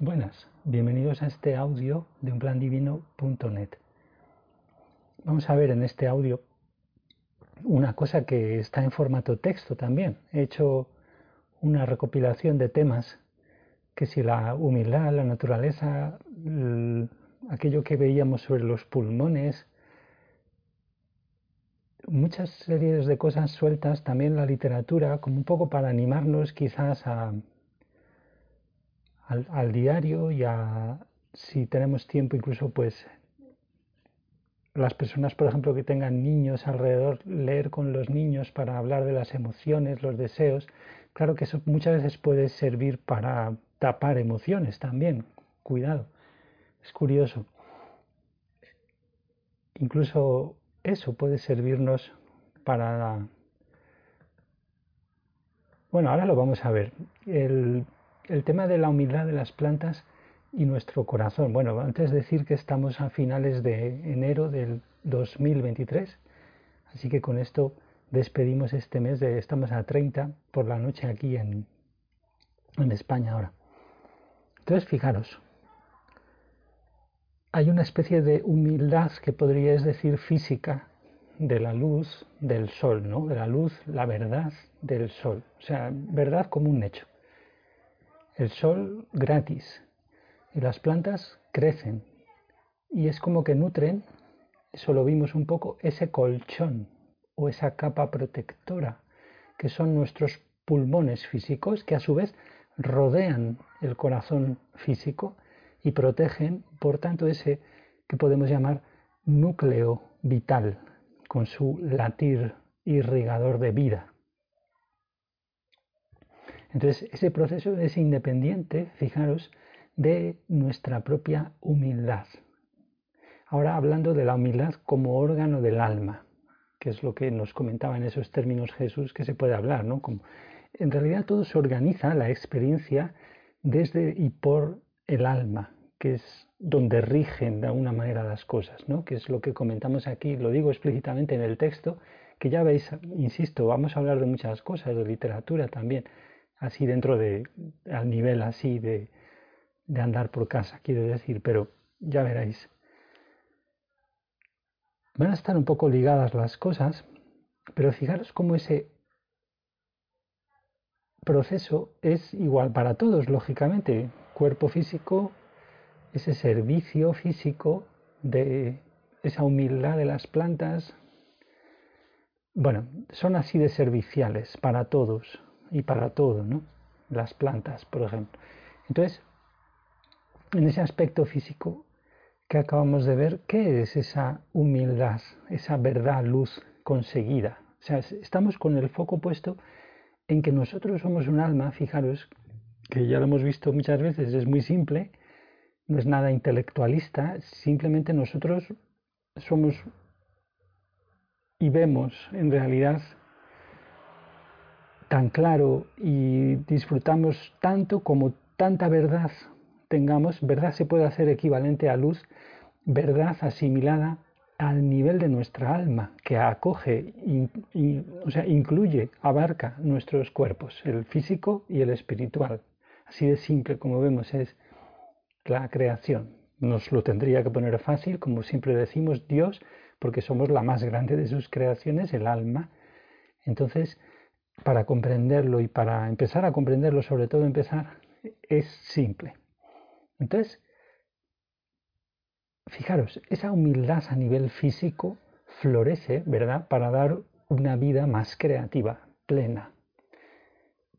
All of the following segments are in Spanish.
Buenas, bienvenidos a este audio de unplandivino.net. Vamos a ver en este audio una cosa que está en formato texto también. He hecho una recopilación de temas que si la humildad, la naturaleza, aquello que veíamos sobre los pulmones, muchas series de cosas sueltas, también la literatura, como un poco para animarnos quizás a, al, diario y a, si tenemos tiempo, incluso pues las personas, por ejemplo, que tengan niños alrededor, leer con los niños para hablar de las emociones, los deseos. Claro que eso muchas veces puede servir para tapar emociones también. Cuidado. Es curioso. Incluso eso puede servirnos para... Bueno, ahora lo vamos a ver. El, el tema de la humildad de las plantas y nuestro corazón. Bueno, antes de decir que estamos a finales de enero del 2023, así que con esto despedimos este mes, de, estamos a 30 por la noche aquí en, en España ahora. Entonces, fijaros, hay una especie de humildad que podríais decir física de la luz del sol, ¿no? De la luz, la verdad del sol. O sea, verdad como un hecho. El sol gratis. Y las plantas crecen. Y es como que nutren, eso lo vimos un poco, ese colchón o esa capa protectora, que son nuestros pulmones físicos, que a su vez rodean el corazón físico y protegen, por tanto, ese que podemos llamar núcleo vital, con su latir irrigador de vida. Entonces, ese proceso es independiente, fijaros, de nuestra propia humildad. Ahora hablando de la humildad como órgano del alma, que es lo que nos comentaba en esos términos Jesús que se puede hablar, ¿no? Como, en realidad todo se organiza, la experiencia, desde y por el alma, que es donde rigen de alguna manera las cosas, ¿no? que es lo que comentamos aquí, lo digo explícitamente en el texto, que ya veis, insisto, vamos a hablar de muchas cosas, de literatura también, así dentro de, al nivel así de, de andar por casa, quiero decir, pero ya veréis. Van a estar un poco ligadas las cosas, pero fijaros cómo ese proceso es igual para todos, lógicamente. Cuerpo físico, ese servicio físico de esa humildad de las plantas. Bueno, son así de serviciales para todos y para todo, ¿no? Las plantas, por ejemplo. Entonces, en ese aspecto físico que acabamos de ver, ¿qué es esa humildad, esa verdad, luz conseguida? O sea, estamos con el foco puesto en que nosotros somos un alma, fijaros, que ya lo hemos visto muchas veces, es muy simple, no es nada intelectualista, simplemente nosotros somos y vemos en realidad tan claro y disfrutamos tanto como tanta verdad tengamos, verdad se puede hacer equivalente a luz, verdad asimilada al nivel de nuestra alma, que acoge, o sea, incluye, abarca nuestros cuerpos, el físico y el espiritual. Así de simple como vemos es la creación. Nos lo tendría que poner fácil, como siempre decimos, Dios, porque somos la más grande de sus creaciones, el alma. Entonces, para comprenderlo y para empezar a comprenderlo, sobre todo empezar, es simple. Entonces, fijaros, esa humildad a nivel físico florece, ¿verdad?, para dar una vida más creativa, plena.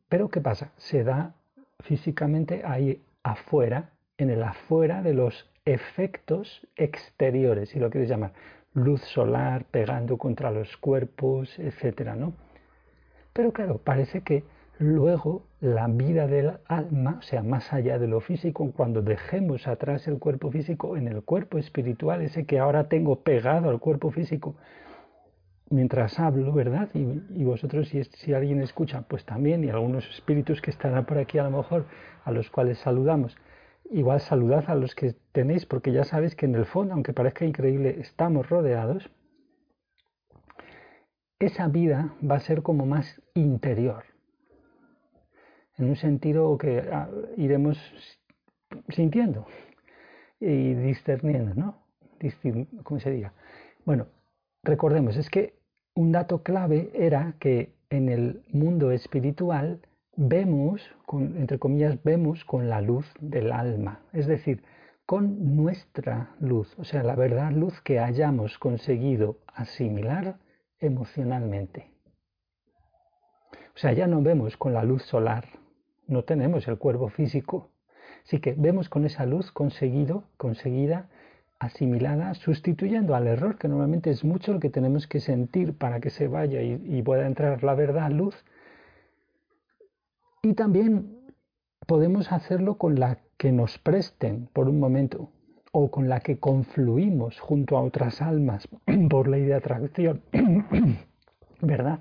Pero ¿qué pasa? Se da físicamente ahí afuera, en el afuera de los efectos exteriores, si lo quieres llamar, luz solar pegando contra los cuerpos, etcétera, ¿no? Pero claro, parece que luego la vida del alma, o sea, más allá de lo físico, cuando dejemos atrás el cuerpo físico, en el cuerpo espiritual, ese que ahora tengo pegado al cuerpo físico, mientras hablo, ¿verdad? Y, vosotros, si, si, alguien escucha, pues también, y algunos espíritus que estarán por aquí a lo mejor, a los cuales saludamos, igual saludad a los que tenéis, porque ya sabéis que en el fondo, aunque parezca increíble, estamos rodeados, esa vida va a ser como más interior en un sentido que ah, iremos sintiendo y discerniendo, ¿no? ¿Cómo se diga? Bueno, recordemos, es que un dato clave era que en el mundo espiritual vemos, entre comillas, vemos con la luz del alma, es decir, con nuestra luz, o sea, la verdad luz que hayamos conseguido asimilar emocionalmente. O sea, ya no vemos con la luz solar, no tenemos el cuerpo físico, sí que vemos con esa luz conseguido, conseguida, asimilada, sustituyendo al error, que normalmente es mucho lo que tenemos que sentir para que se vaya y, y pueda entrar la verdad, luz. Y también podemos hacerlo con la que nos presten por un momento o con la que confluimos junto a otras almas por ley de atracción, ¿verdad?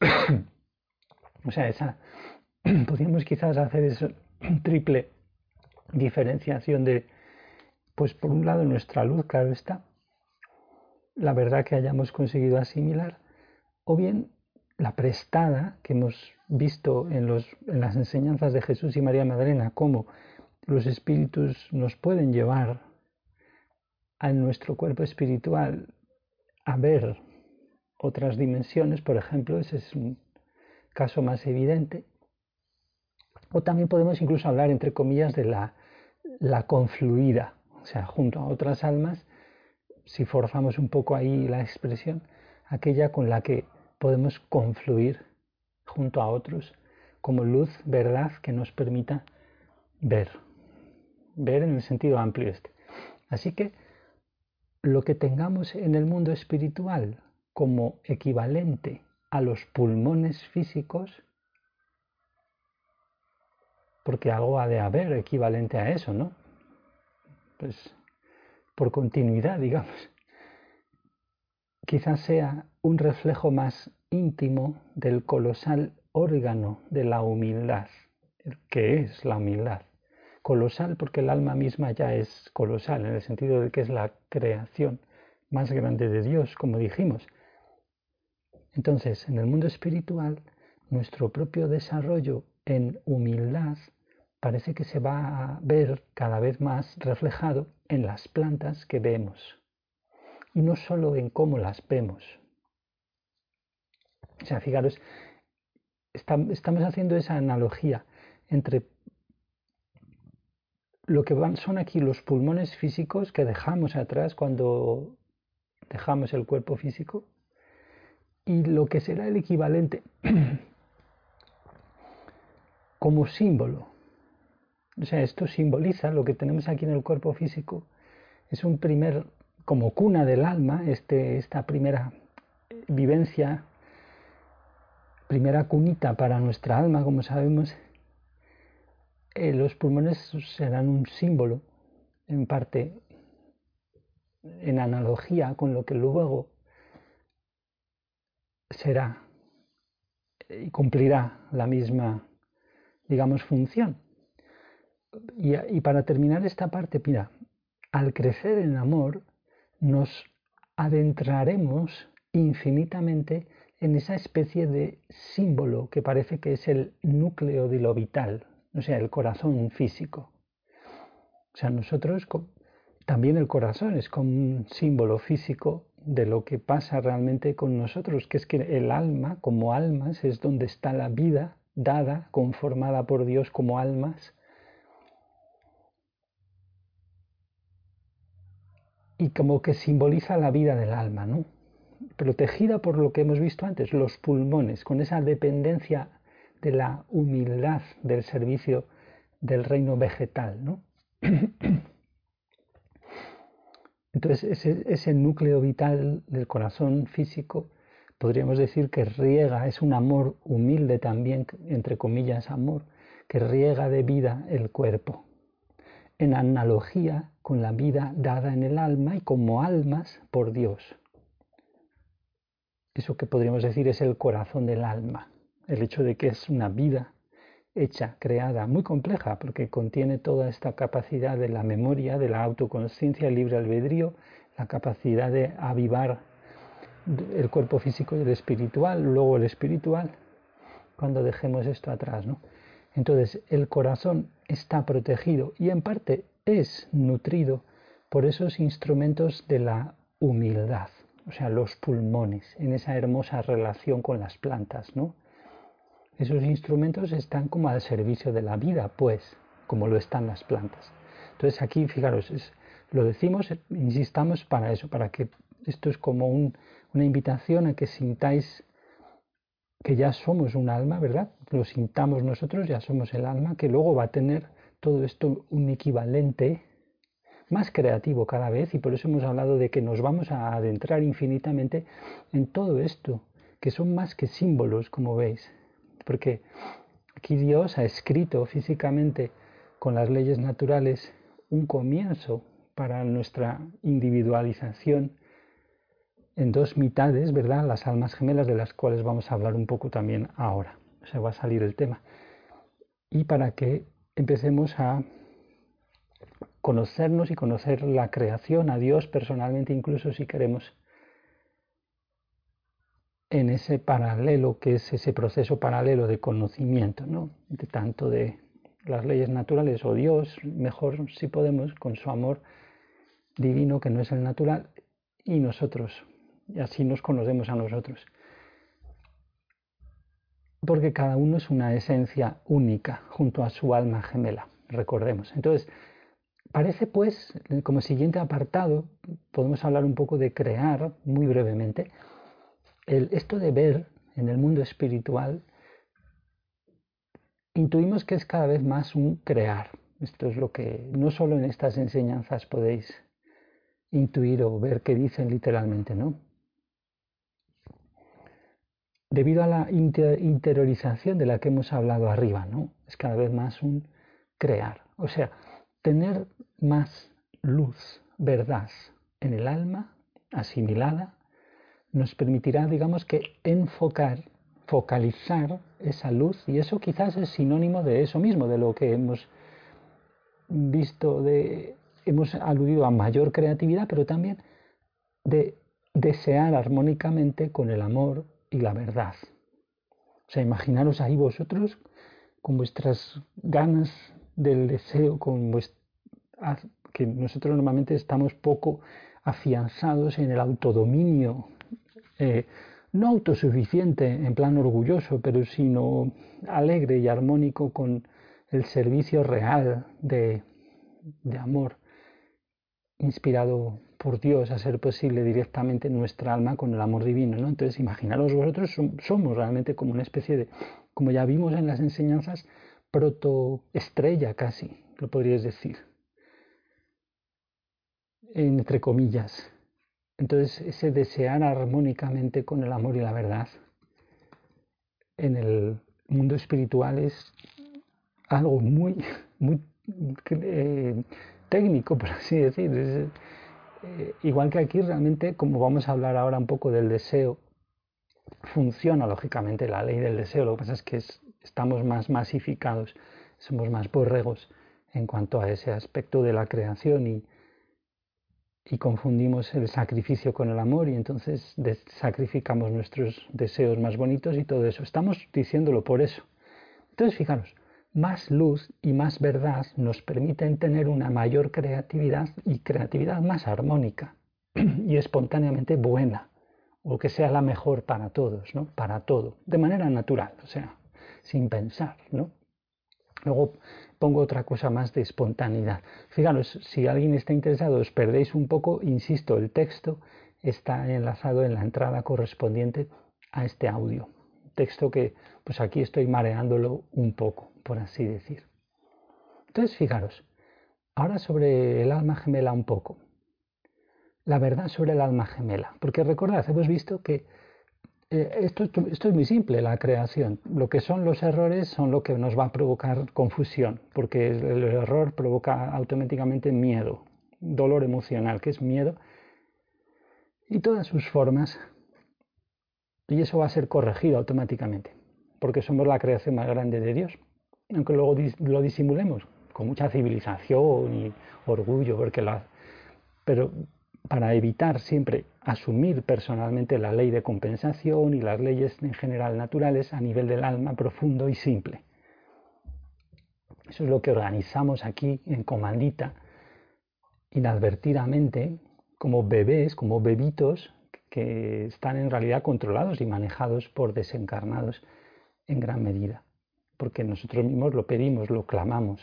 o sea, esa, podríamos quizás hacer esa triple diferenciación de, pues por un lado nuestra luz, claro está, la verdad que hayamos conseguido asimilar, o bien la prestada que hemos visto en, los, en las enseñanzas de Jesús y María Madalena, como los espíritus nos pueden llevar a nuestro cuerpo espiritual a ver otras dimensiones, por ejemplo, ese es un caso más evidente. O también podemos incluso hablar, entre comillas, de la, la confluida, o sea, junto a otras almas, si forzamos un poco ahí la expresión, aquella con la que podemos confluir junto a otros como luz, verdad, que nos permita ver ver en el sentido amplio este. Así que lo que tengamos en el mundo espiritual como equivalente a los pulmones físicos, porque algo ha de haber equivalente a eso, ¿no? Pues por continuidad, digamos. Quizás sea un reflejo más íntimo del colosal órgano de la humildad, que es la humildad colosal porque el alma misma ya es colosal, en el sentido de que es la creación más grande de Dios, como dijimos. Entonces, en el mundo espiritual, nuestro propio desarrollo en humildad parece que se va a ver cada vez más reflejado en las plantas que vemos, y no solo en cómo las vemos. O sea, fijaros, estamos haciendo esa analogía entre lo que van son aquí los pulmones físicos que dejamos atrás cuando dejamos el cuerpo físico y lo que será el equivalente como símbolo. O sea, esto simboliza lo que tenemos aquí en el cuerpo físico. Es un primer, como cuna del alma, este, esta primera vivencia, primera cunita para nuestra alma, como sabemos, eh, los pulmones serán un símbolo, en parte, en analogía con lo que luego será y cumplirá la misma, digamos, función. Y, y, para terminar esta parte, mira, al crecer en amor, nos adentraremos infinitamente en esa especie de símbolo que parece que es el núcleo de lo vital, o sea, el corazón físico. O sea, nosotros también el corazón es como un símbolo físico de lo que pasa realmente con nosotros, que es que el alma, como almas, es donde está la vida dada, conformada por Dios como almas. Y como que simboliza la vida del alma, ¿no? Protegida por lo que hemos visto antes, los pulmones, con esa dependencia de la humildad del servicio del reino vegetal. ¿no? Entonces, ese, ese, núcleo vital del corazón físico, podríamos decir que riega, es un amor humilde también, entre comillas, amor, que riega de vida el cuerpo, en analogía con la vida dada en el alma y como almas por Dios. Eso que podríamos decir es el corazón del alma el hecho de que es una vida hecha, creada, muy compleja, porque contiene toda esta capacidad de la memoria, de la autoconsciencia, el libre albedrío, la capacidad de avivar el cuerpo físico y el espiritual, luego el espiritual, cuando dejemos esto atrás. ¿no? Entonces, el corazón está protegido y en parte es nutrido por esos instrumentos de la humildad, o sea, los pulmones, en esa hermosa relación con las plantas, ¿no? Esos instrumentos están como al servicio de la vida, pues, como lo están las plantas. Entonces aquí, fijaros, lo decimos, insistamos para eso, para que esto es como una invitación a que sintáis que ya somos un alma, ¿verdad? Lo sintamos nosotros, ya somos el alma, que luego va a tener todo esto un equivalente más creativo cada vez y por eso hemos hablado de que nos vamos a adentrar infinitamente en todo esto, que son más que símbolos, como veis, porque aquí Dios ha escrito físicamente con las leyes naturales un comienzo para nuestra individualización en dos mitades, ¿verdad? Las almas gemelas de las cuales vamos a hablar un poco también ahora. Se va a salir el tema. Y para que empecemos a conocernos y conocer la creación, a Dios personalmente, incluso si queremos, en ese paralelo que es ese proceso paralelo de conocimiento, ¿no? De tanto de las leyes naturales o Dios, mejor si podemos, con su amor divino que no es el natural, y nosotros, y así nos conocemos a nosotros. Porque cada uno es una esencia única junto a su alma gemela, recordemos. Entonces, parece pues, como siguiente apartado, podemos hablar un poco de crear, muy brevemente, el, esto de ver en el mundo espiritual, intuimos que es cada vez más un crear. Esto es lo que no solo en estas enseñanzas podéis intuir o ver que dicen literalmente, ¿no? debido a la interiorización de la que hemos hablado arriba, ¿no? Es cada vez más un crear. O sea, tener más luz, verdad en el alma, asimilada, nos permitirá, digamos que, enfocar, focalizar esa luz, y eso quizás es sinónimo de eso mismo, de lo que hemos visto, de, hemos aludido a mayor creatividad, pero también de desear armónicamente con el amor, y la verdad. O sea, imaginaros ahí vosotros con vuestras ganas del deseo, con que nosotros normalmente estamos poco afianzados en el autodominio, eh, no autosuficiente en plan orgulloso, pero sino alegre y armónico con el servicio real de, de amor, inspirado por Dios a ser posible directamente nuestra alma con el amor divino. ¿no? Entonces, imaginaros vosotros, somos realmente como una especie de, como ya vimos en las enseñanzas, protoestrella casi, lo podríais decir, entre comillas. Entonces, ese desear armónicamente con el amor y la verdad en el mundo espiritual es algo muy, muy eh, técnico, por así decir. Eh, igual que aquí realmente, como vamos a hablar ahora un poco del deseo, funciona lógicamente la ley del deseo. Lo que pasa es que estamos más masificados, somos más borregos en cuanto a ese aspecto de la creación y, y confundimos el sacrificio con el amor y entonces sacrificamos nuestros deseos más bonitos y todo eso. Estamos diciéndolo por eso. Entonces, fijaros, más luz y más verdad nos permiten tener una mayor creatividad y creatividad más armónica y espontáneamente buena, o que sea la mejor para todos, ¿no? Para todo, de manera natural, o sea, sin pensar, ¿no? Luego pongo otra cosa más de espontaneidad. Fijaros, si alguien está interesado, os perdéis un poco, insisto, el texto está enlazado en la entrada correspondiente a este audio. Texto que, pues aquí estoy mareándolo un poco por así decir. Entonces, fijaros, ahora sobre el alma gemela un poco. La verdad sobre el alma gemela. Porque recordad, hemos visto que eh, esto, esto, es muy simple, la creación. Lo que son los errores son lo que nos va a provocar confusión, porque el error provoca automáticamente miedo, dolor emocional, que es miedo, y todas sus formas. Y eso va a ser corregido automáticamente, porque somos la creación más grande de Dios aunque luego lo disimulemos con mucha civilización y orgullo, porque la, pero para evitar siempre asumir personalmente la ley de compensación y las leyes en general naturales a nivel del alma profundo y simple. Eso es lo que organizamos aquí en Comandita, inadvertidamente, como bebés, como bebitos que están en realidad controlados y manejados por desencarnados en gran medida, porque nosotros mismos lo pedimos, lo clamamos.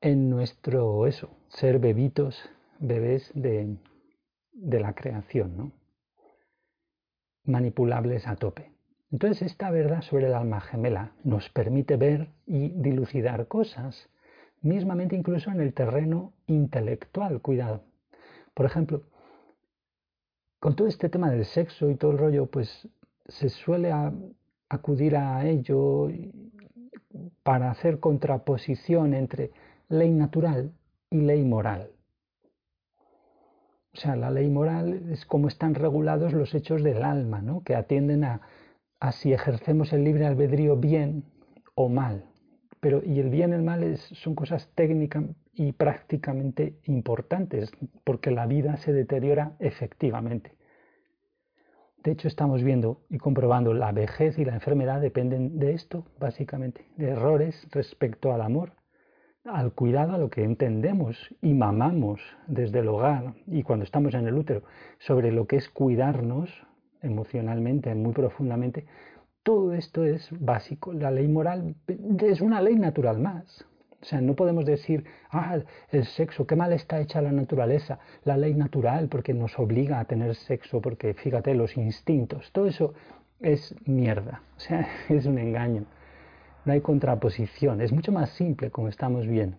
En nuestro eso, ser bebitos, bebés de, la creación, ¿no? manipulables a tope. Entonces esta verdad sobre el alma gemela nos permite ver y dilucidar cosas, mismamente incluso en el terreno intelectual, cuidado. Por ejemplo, con todo este tema del sexo y todo el rollo, pues se suele acudir a ello para hacer contraposición entre ley natural y ley moral. O sea, la ley moral es cómo están regulados los hechos del alma, ¿no? que atienden a, a si ejercemos el libre albedrío bien o mal. Pero, y el bien y el mal es, son cosas técnicas y prácticamente importantes, porque la vida se deteriora efectivamente. De hecho, estamos viendo y comprobando la vejez y la enfermedad dependen de esto, básicamente, de errores respecto al amor al cuidado a lo que entendemos y mamamos desde el hogar y cuando estamos en el útero sobre lo que es cuidarnos emocionalmente, muy profundamente, todo esto es básico. La ley moral es una ley natural más. O sea, no podemos decir, ah, el sexo, qué mal está hecha la naturaleza, la ley natural, porque nos obliga a tener sexo, porque fíjate, los instintos, todo eso es mierda, o sea, es un engaño no hay contraposición, es mucho más simple como estamos viendo.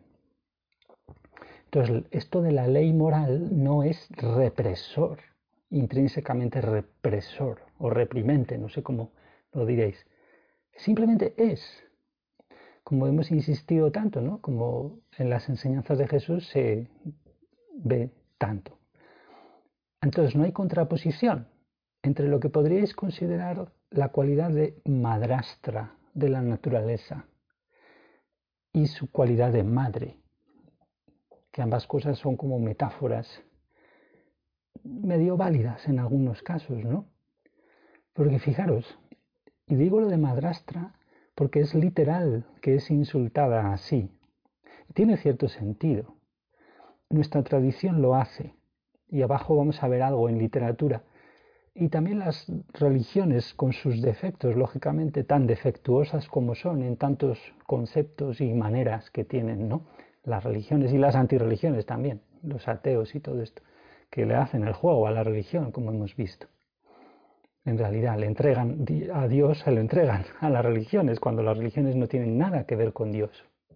Entonces, esto de la ley moral no es represor, intrínsecamente represor o reprimente, no sé cómo lo diréis. Simplemente es. Como hemos insistido tanto, ¿no? Como en las enseñanzas de Jesús se ve tanto. Entonces, no hay contraposición entre lo que podríais considerar la cualidad de madrastra de la naturaleza y su cualidad de madre, que ambas cosas son como metáforas medio válidas en algunos casos, ¿no? Porque fijaros, y digo lo de madrastra porque es literal que es insultada así. Tiene cierto sentido. Nuestra tradición lo hace. Y abajo vamos a ver algo en literatura y también las religiones con sus defectos, lógicamente tan defectuosas como son en tantos conceptos y maneras que tienen, ¿no? Las religiones y las antirreligiones también, los ateos y todo esto, que le hacen el juego a la religión, como hemos visto. En realidad le entregan a Dios, se lo entregan a las religiones, cuando las religiones no tienen nada que ver con Dios.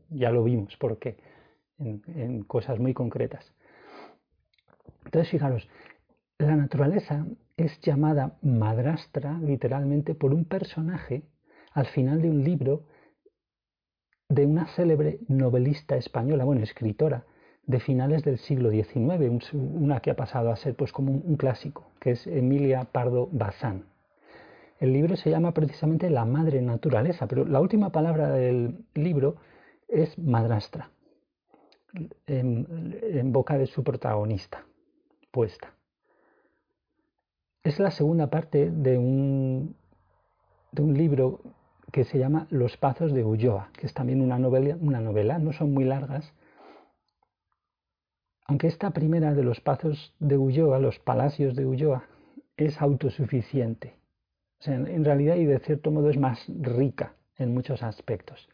Ya lo vimos, porque en, en cosas muy concretas. Entonces, fijaros, la naturaleza es llamada madrastra literalmente por un personaje al final de un libro de una célebre novelista española, bueno, escritora de finales del siglo XIX, una que ha pasado a ser pues como un, clásico, que es Emilia Pardo Bazán. El libro se llama precisamente La Madre Naturaleza, pero la última palabra del libro es madrastra, en boca de su protagonista, puesta. Es la segunda parte de un, de un libro que se llama Los Pazos de Ulloa, que es también una novela, una novela, no son muy largas, aunque esta primera de los Pazos de Ulloa, los Palacios de Ulloa, es autosuficiente. en realidad y de cierto modo es más rica en muchos aspectos.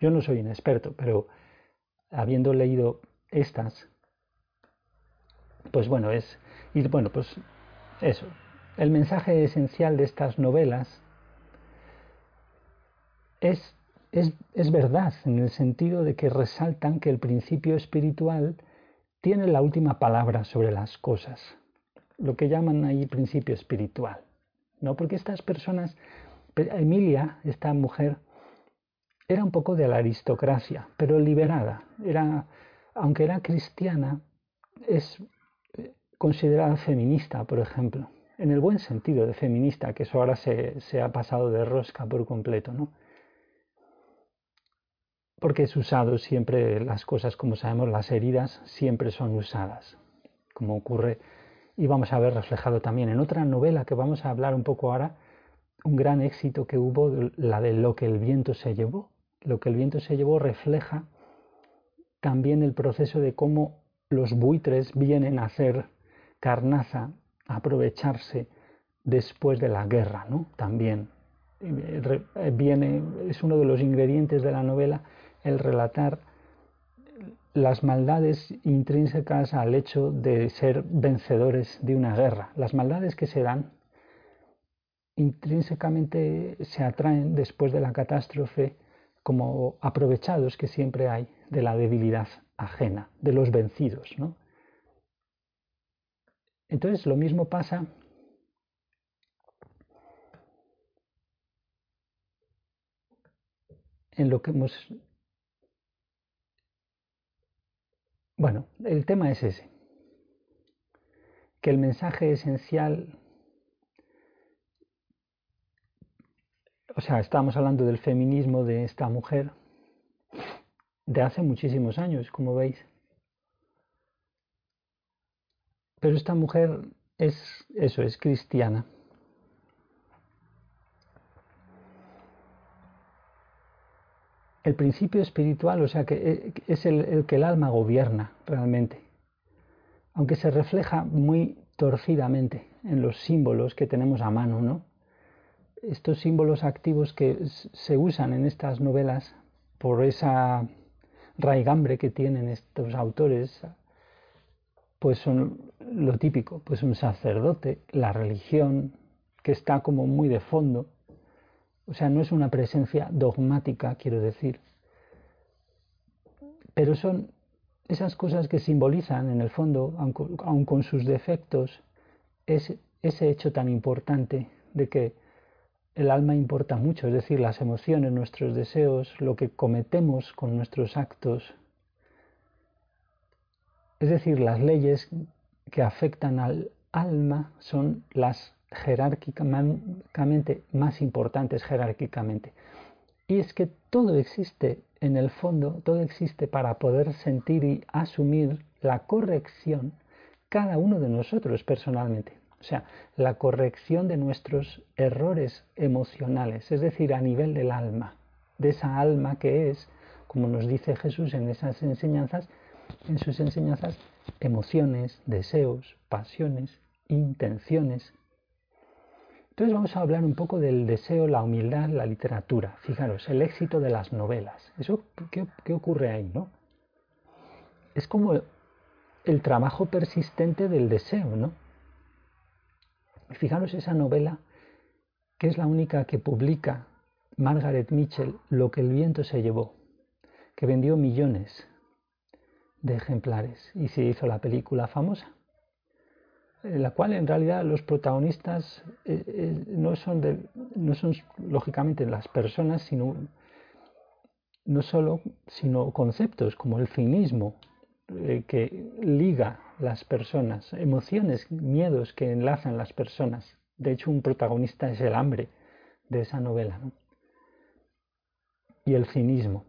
Yo no soy un experto, pero habiendo leído estas, pues bueno, es, y bueno, pues eso, el mensaje esencial de estas novelas es, es, verdad en el sentido de que resaltan que el principio espiritual tiene la última palabra sobre las cosas, lo que llaman ahí principio espiritual. ¿no? Porque estas personas, Emilia, esta mujer, era un poco de la aristocracia, pero liberada. Era, aunque era cristiana, es considerada feminista, por ejemplo, en el buen sentido de feminista, que eso ahora se, ha pasado de rosca por completo, ¿no? Porque es usado siempre las cosas, como sabemos, las heridas siempre son usadas, como ocurre y vamos a ver reflejado también en otra novela que vamos a hablar un poco ahora, un gran éxito que hubo, la de Lo que el viento se llevó, lo que el viento se llevó refleja también el proceso de cómo los buitres vienen a ser carnaza, aprovecharse después de la guerra, ¿no? También eh, eh, viene, es uno de los ingredientes de la novela el relatar las maldades intrínsecas al hecho de ser vencedores de una guerra, las maldades que se dan intrínsecamente se atraen después de la catástrofe como aprovechados que siempre hay de la debilidad ajena, de los vencidos. ¿no? Entonces lo mismo pasa en lo que hemos... Bueno, el tema es ese, que el mensaje esencial o sea, estábamos hablando del feminismo de esta mujer de hace muchísimos años, como veis. Pero esta mujer es eso, es cristiana. El principio espiritual, o sea, que eh, es el, el que el alma gobierna realmente, aunque se refleja muy torcidamente en los símbolos que tenemos a mano, ¿no? estos símbolos activos que se usan en estas novelas por esa raigambre que tienen estos autores, pues son lo típico, pues un sacerdote, la religión, que está como muy de fondo, o sea, no es una presencia dogmática, quiero decir, pero son esas cosas que simbolizan en el fondo, aun con sus defectos, ese hecho tan importante de que el alma importa mucho, es decir, las emociones, nuestros deseos, lo que cometemos con nuestros actos, es decir, las leyes que afectan al alma son las jerárquicamente más importantes jerárquicamente. Y es que todo existe en el fondo, todo existe para poder sentir y asumir la corrección cada uno de nosotros personalmente. O sea, la corrección de nuestros errores emocionales, es decir, a nivel del alma, de esa alma que es, como nos dice Jesús en esas enseñanzas, en sus enseñanzas, emociones, deseos, pasiones, intenciones. Entonces vamos a hablar un poco del deseo, la humildad, la literatura. Fijaros, el éxito de las novelas. ¿Eso qué, qué ocurre ahí, no? Es como el trabajo persistente del deseo, ¿no? Fijaros esa novela, que es la única que publica Margaret Mitchell, Lo que el viento se llevó, que vendió millones de ejemplares y se hizo la película famosa, en la cual en realidad los protagonistas eh, eh, no, son no son lógicamente las personas, sino no solo, sino conceptos como el cinismo, eh, que liga las personas, emociones, miedos que enlazan las personas. De hecho, un protagonista es el hambre de esa novela. Y el cinismo.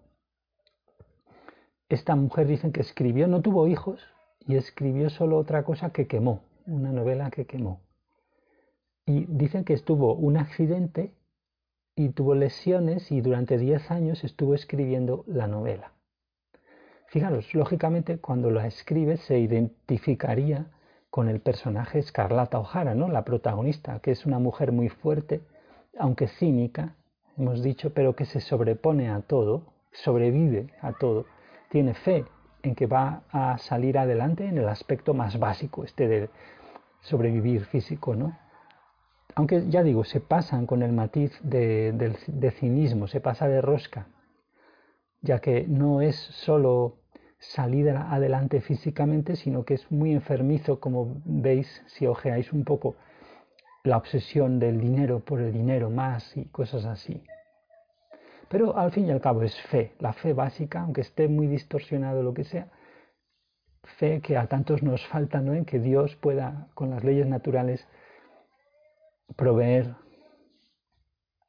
Esta mujer dicen que escribió, no tuvo hijos y escribió solo otra cosa que quemó, una novela que quemó. Y dicen que estuvo un accidente y tuvo lesiones y durante 10 años estuvo escribiendo la novela. Fijaros, lógicamente cuando la escribe se identificaría con el personaje Escarlata O'Hara, ¿no? la protagonista, que es una mujer muy fuerte, aunque cínica, hemos dicho, pero que se sobrepone a todo, sobrevive a todo, tiene fe en que va a salir adelante en el aspecto más básico, este de sobrevivir físico, ¿no? Aunque ya digo, se pasan con el matiz de, cinismo, se pasa de rosca, ya que no es solo salir adelante físicamente, sino que es muy enfermizo, como veis si ojeáis un poco la obsesión del dinero por el dinero más y cosas así. Pero al fin y al cabo es fe, la fe básica, aunque esté muy distorsionado lo que sea, fe que a tantos nos falta, ¿no? En que Dios pueda, con las leyes naturales, proveer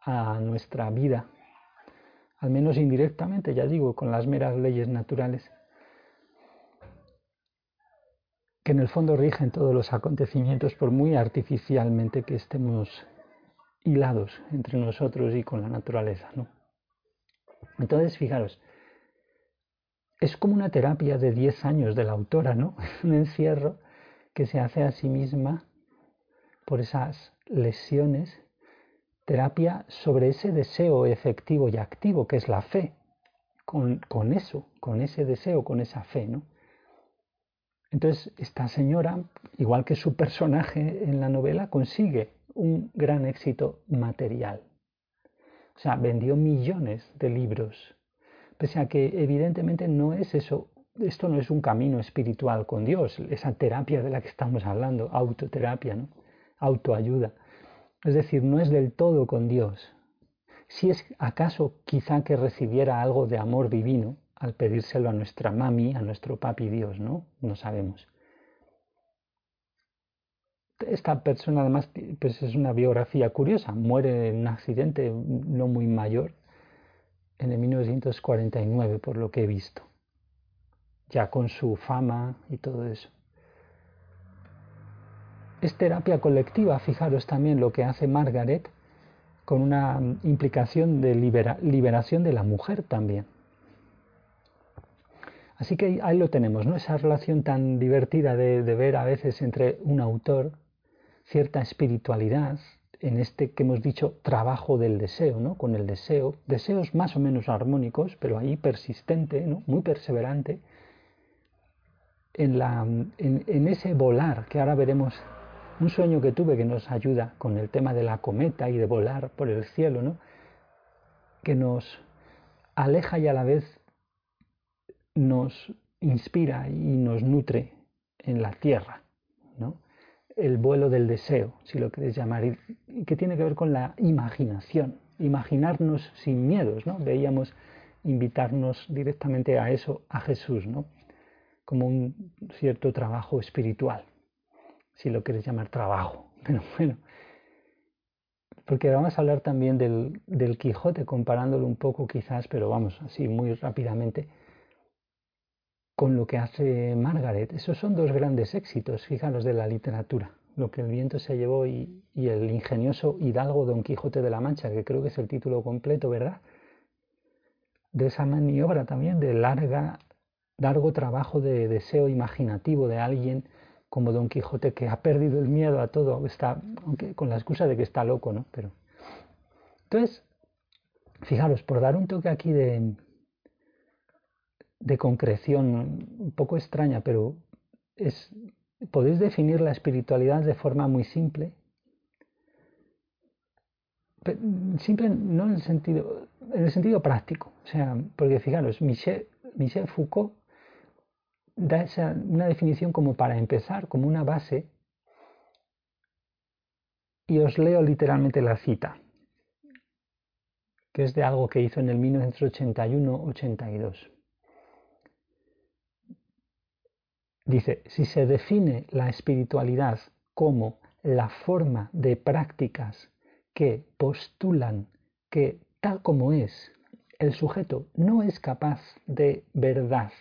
a nuestra vida, al menos indirectamente, ya digo, con las meras leyes naturales, que en el fondo rigen todos los acontecimientos por muy artificialmente que estemos hilados entre nosotros y con la naturaleza. ¿no? Entonces, fijaros, es como una terapia de 10 años de la autora, ¿no? Un encierro que se hace a sí misma por esas lesiones, terapia sobre ese deseo efectivo y activo que es la fe, con, con eso, con ese deseo, con esa fe, ¿no? Entonces, esta señora, igual que su personaje en la novela, consigue un gran éxito material. O sea, vendió millones de libros, pese a que evidentemente no es eso, esto no es un camino espiritual con Dios, esa terapia de la que estamos hablando, autoterapia, ¿no? autoayuda. Es decir, no es del todo con Dios. Si es acaso quizá que recibiera algo de amor divino, al pedírselo a nuestra mami, a nuestro papi Dios, ¿no? No sabemos. Esta persona además pues es una biografía curiosa, muere en un accidente no muy mayor en el 1949 por lo que he visto, ya con su fama y todo eso. Es terapia colectiva, fijaros también lo que hace Margaret con una implicación de liberación de la mujer también. Así que ahí lo tenemos, ¿no? Esa relación tan divertida de, ver a veces entre un autor, cierta espiritualidad, en este que hemos dicho trabajo del deseo, ¿no? Con el deseo, deseos más o menos armónicos, pero ahí persistente, ¿no? Muy perseverante, en, la, en, ese volar que ahora veremos, un sueño que tuve que nos ayuda con el tema de la cometa y de volar por el cielo, ¿no? Que nos aleja y a la vez nos inspira y nos nutre en la tierra, ¿no? El vuelo del deseo, si lo queréis llamar, y que tiene que ver con la imaginación, imaginarnos sin miedos, ¿no? Veíamos invitarnos directamente a eso, a Jesús, ¿no? Como un cierto trabajo espiritual, si lo queréis llamar trabajo. Pero bueno, porque vamos a hablar también del, del Quijote, comparándolo un poco quizás, pero vamos, así muy rápidamente con lo que hace Margaret. Esos son dos grandes éxitos, fijaros, de la literatura. Lo que el viento se llevó y, el ingenioso hidalgo Don Quijote de la Mancha, que creo que es el título completo, ¿verdad? De esa maniobra también, de larga, largo trabajo de deseo imaginativo de alguien como Don Quijote que ha perdido el miedo a todo, está, aunque con la excusa de que está loco, ¿no? Pero entonces, fijaros, por dar un toque aquí de, de concreción un poco extraña, pero es, podéis definir la espiritualidad de forma muy simple. Simple no en el sentido, en el sentido práctico. O sea, porque fijaros, Michel, Michel Foucault da esa, una definición como para empezar, como una base, y os leo literalmente la cita, que es de algo que hizo en el 1981-82. Dice, si se define la espiritualidad como la forma de prácticas que postulan que tal como es, el sujeto no es capaz de verdad,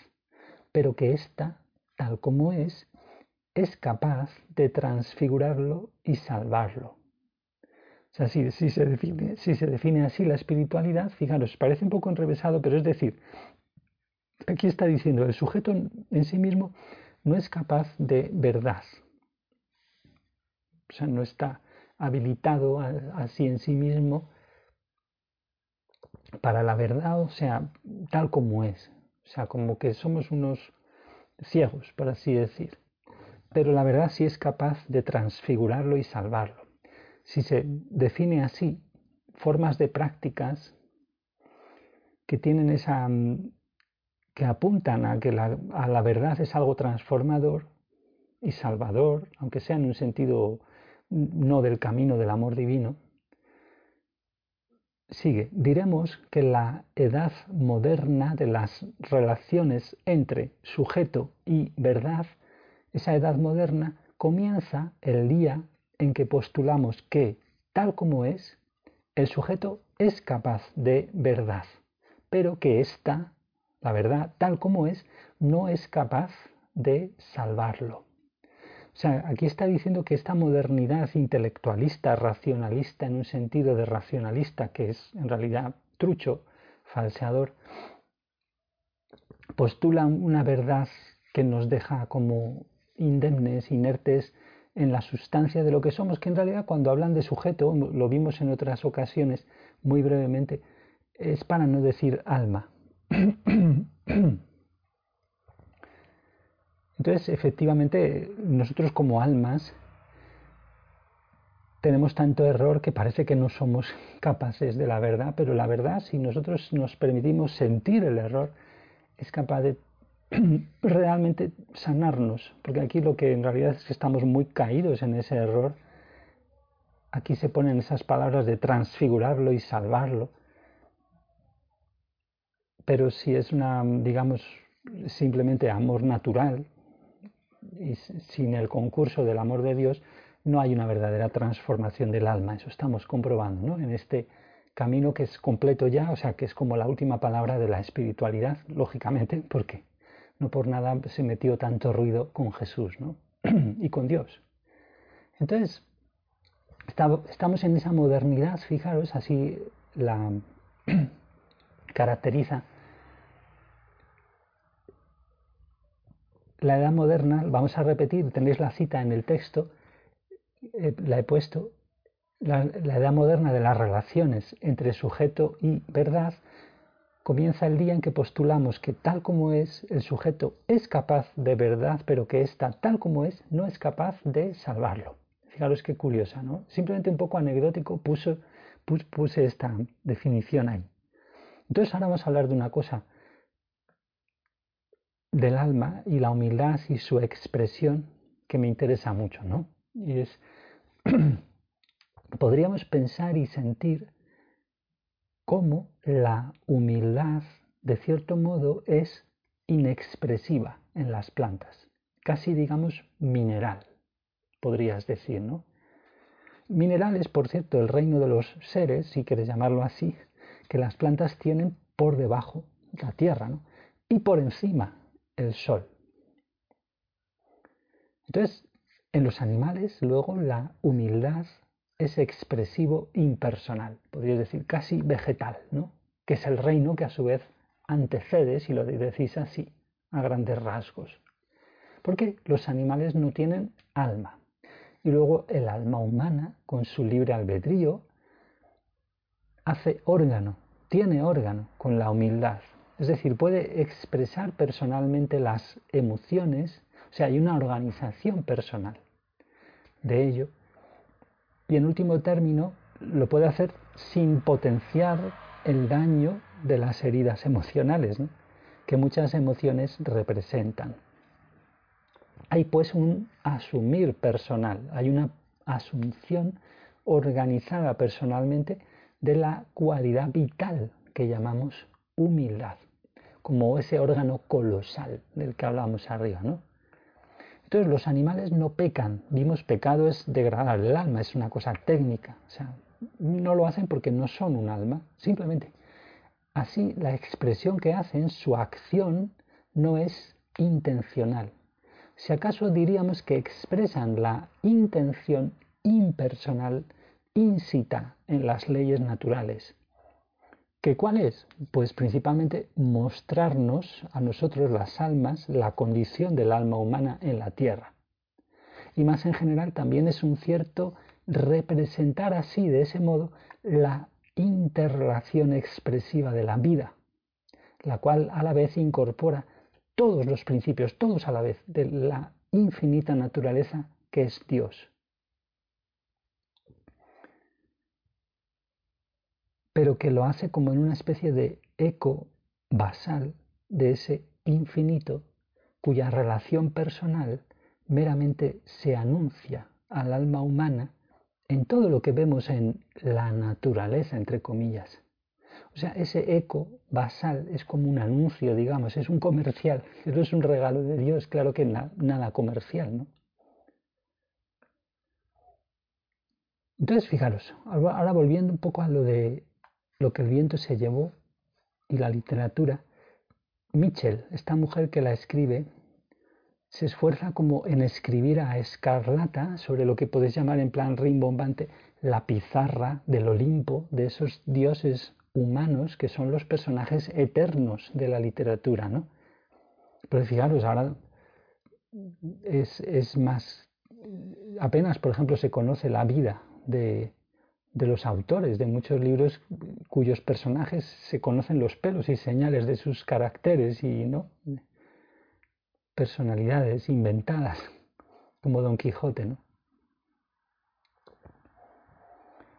pero que ésta, tal como es, es capaz de transfigurarlo y salvarlo. O sea, si, se define, si se define así la espiritualidad, fijaros, parece un poco enrevesado, pero es decir, aquí está diciendo, el sujeto en sí mismo no es capaz de verdad. O sea, no está habilitado así en sí mismo para la verdad, o sea, tal como es. O sea, como que somos unos ciegos, por así decir. Pero la verdad sí es capaz de transfigurarlo y salvarlo. Si se define así, formas de prácticas que tienen esa que apuntan a que la, a la verdad es algo transformador y salvador, aunque sea en un sentido no del camino del amor divino, sigue, diremos que la edad moderna de las relaciones entre sujeto y verdad, esa edad moderna comienza el día en que postulamos que, tal como es, el sujeto es capaz de verdad, pero que ésta la verdad, tal como es, no es capaz de salvarlo. O sea, aquí está diciendo que esta modernidad intelectualista, racionalista, en un sentido de racionalista, que es en realidad trucho, falseador, postula una verdad que nos deja como indemnes, inertes en la sustancia de lo que somos, que en realidad cuando hablan de sujeto, lo vimos en otras ocasiones muy brevemente, es para no decir alma. Entonces, efectivamente, nosotros como almas tenemos tanto error que parece que no somos capaces de la verdad, pero la verdad, si nosotros nos permitimos sentir el error, es capaz de realmente sanarnos, porque aquí lo que en realidad es que estamos muy caídos en ese error. Aquí se ponen esas palabras de transfigurarlo y salvarlo. Pero si es una, digamos, simplemente amor natural y sin el concurso del amor de Dios, no hay una verdadera transformación del alma. Eso estamos comprobando ¿no? en este camino que es completo ya, o sea, que es como la última palabra de la espiritualidad, lógicamente, porque no por nada se metió tanto ruido con Jesús ¿no? y con Dios. Entonces, estamos en esa modernidad, fijaros, así la caracteriza la edad moderna, vamos a repetir, tenéis la cita en el texto, eh, la he puesto, la, edad moderna de las relaciones entre sujeto y verdad, comienza el día en que postulamos que tal como es, el sujeto es capaz de verdad, pero que esta tal como es no es capaz de salvarlo. Fijaros qué curiosa, ¿no? Simplemente un poco anecdótico puse, puse esta definición ahí. Entonces ahora vamos a hablar de una cosa del alma y la humildad y su expresión que me interesa mucho, ¿no? Y es, podríamos pensar y sentir cómo la humildad, de cierto modo, es inexpresiva en las plantas, casi digamos mineral, podrías decir, ¿no? Mineral es, por cierto, el reino de los seres, si quieres llamarlo así, que las plantas tienen por debajo la tierra, ¿no? Y por encima el sol. Entonces, en los animales, luego, la humildad es expresivo impersonal, podría decir casi vegetal, ¿no? que es el reino que a su vez antecede, si lo decís así, a grandes rasgos. Porque los animales no tienen alma. Y luego el alma humana, con su libre albedrío, hace órgano, tiene órgano con la humildad. Es decir, puede expresar personalmente las emociones o sea, hay una organización personal de ello. Y en último término, lo puede hacer sin potenciar el daño de las heridas emocionales que muchas emociones representan. Hay pues un asumir personal, hay una asunción organizada personalmente de la cualidad vital que llamamos humildad, como ese órgano colosal del que hablábamos arriba, ¿no? Entonces los animales no pecan. Vimos pecado es degradar el alma, es una cosa técnica. O sea, no lo hacen porque no son un alma, simplemente. Así la expresión que hacen, su acción, no es intencional. Si acaso diríamos que expresan la intención impersonal incita en las leyes naturales. ¿Qué cuál es? Pues principalmente mostrarnos a nosotros las almas la condición del alma humana en la tierra. Y más en general también es un cierto representar así, de ese modo, la interrelación expresiva de la vida, la cual a la vez incorpora todos los principios, todos a la vez, de la infinita naturaleza que es Dios. Pero que lo hace como en una especie de eco basal de ese infinito cuya relación personal meramente se anuncia al alma humana en todo lo que vemos en la naturaleza, entre comillas. O sea, ese eco basal es como un anuncio, digamos, es un comercial, eso es un regalo de Dios, claro que nada comercial, ¿no? Entonces, fijaros, ahora volviendo un poco a lo de lo que el viento se llevó y la literatura, Mitchell, esta mujer que la escribe, se esfuerza como en escribir a escarlata sobre lo que podéis llamar en plan rimbombante la pizarra del Olimpo, de esos dioses humanos que son los personajes eternos de la literatura, ¿no? Pero fijaros, ahora es, es más, apenas, por ejemplo, se conoce la vida de, de los autores de muchos libros cuyos personajes se conocen los pelos y señales de sus caracteres y no personalidades inventadas como Don Quijote, ¿no?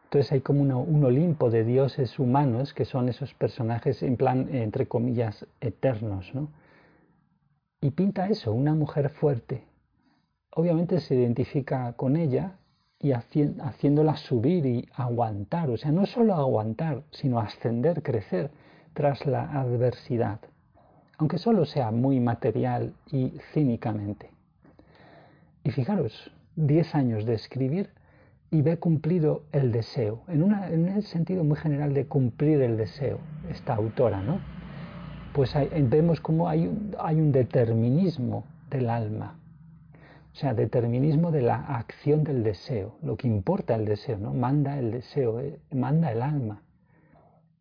Entonces hay como un Olimpo de dioses humanos que son esos personajes en plan, entre comillas, eternos, ¿no? Y pinta eso, una mujer fuerte. Obviamente se identifica con ella y haciéndola subir y aguantar, o sea, no solo aguantar, sino ascender, crecer tras la adversidad, aunque solo sea muy material y cínicamente. Y fijaros, diez años de escribir y ve cumplido el deseo, en, una, en el sentido muy general de cumplir el deseo, esta autora, ¿no? Pues vemos como hay, hay un determinismo del alma, o sea, determinismo de la acción del deseo, lo que importa el deseo, ¿no? Manda el deseo, eh, manda el alma.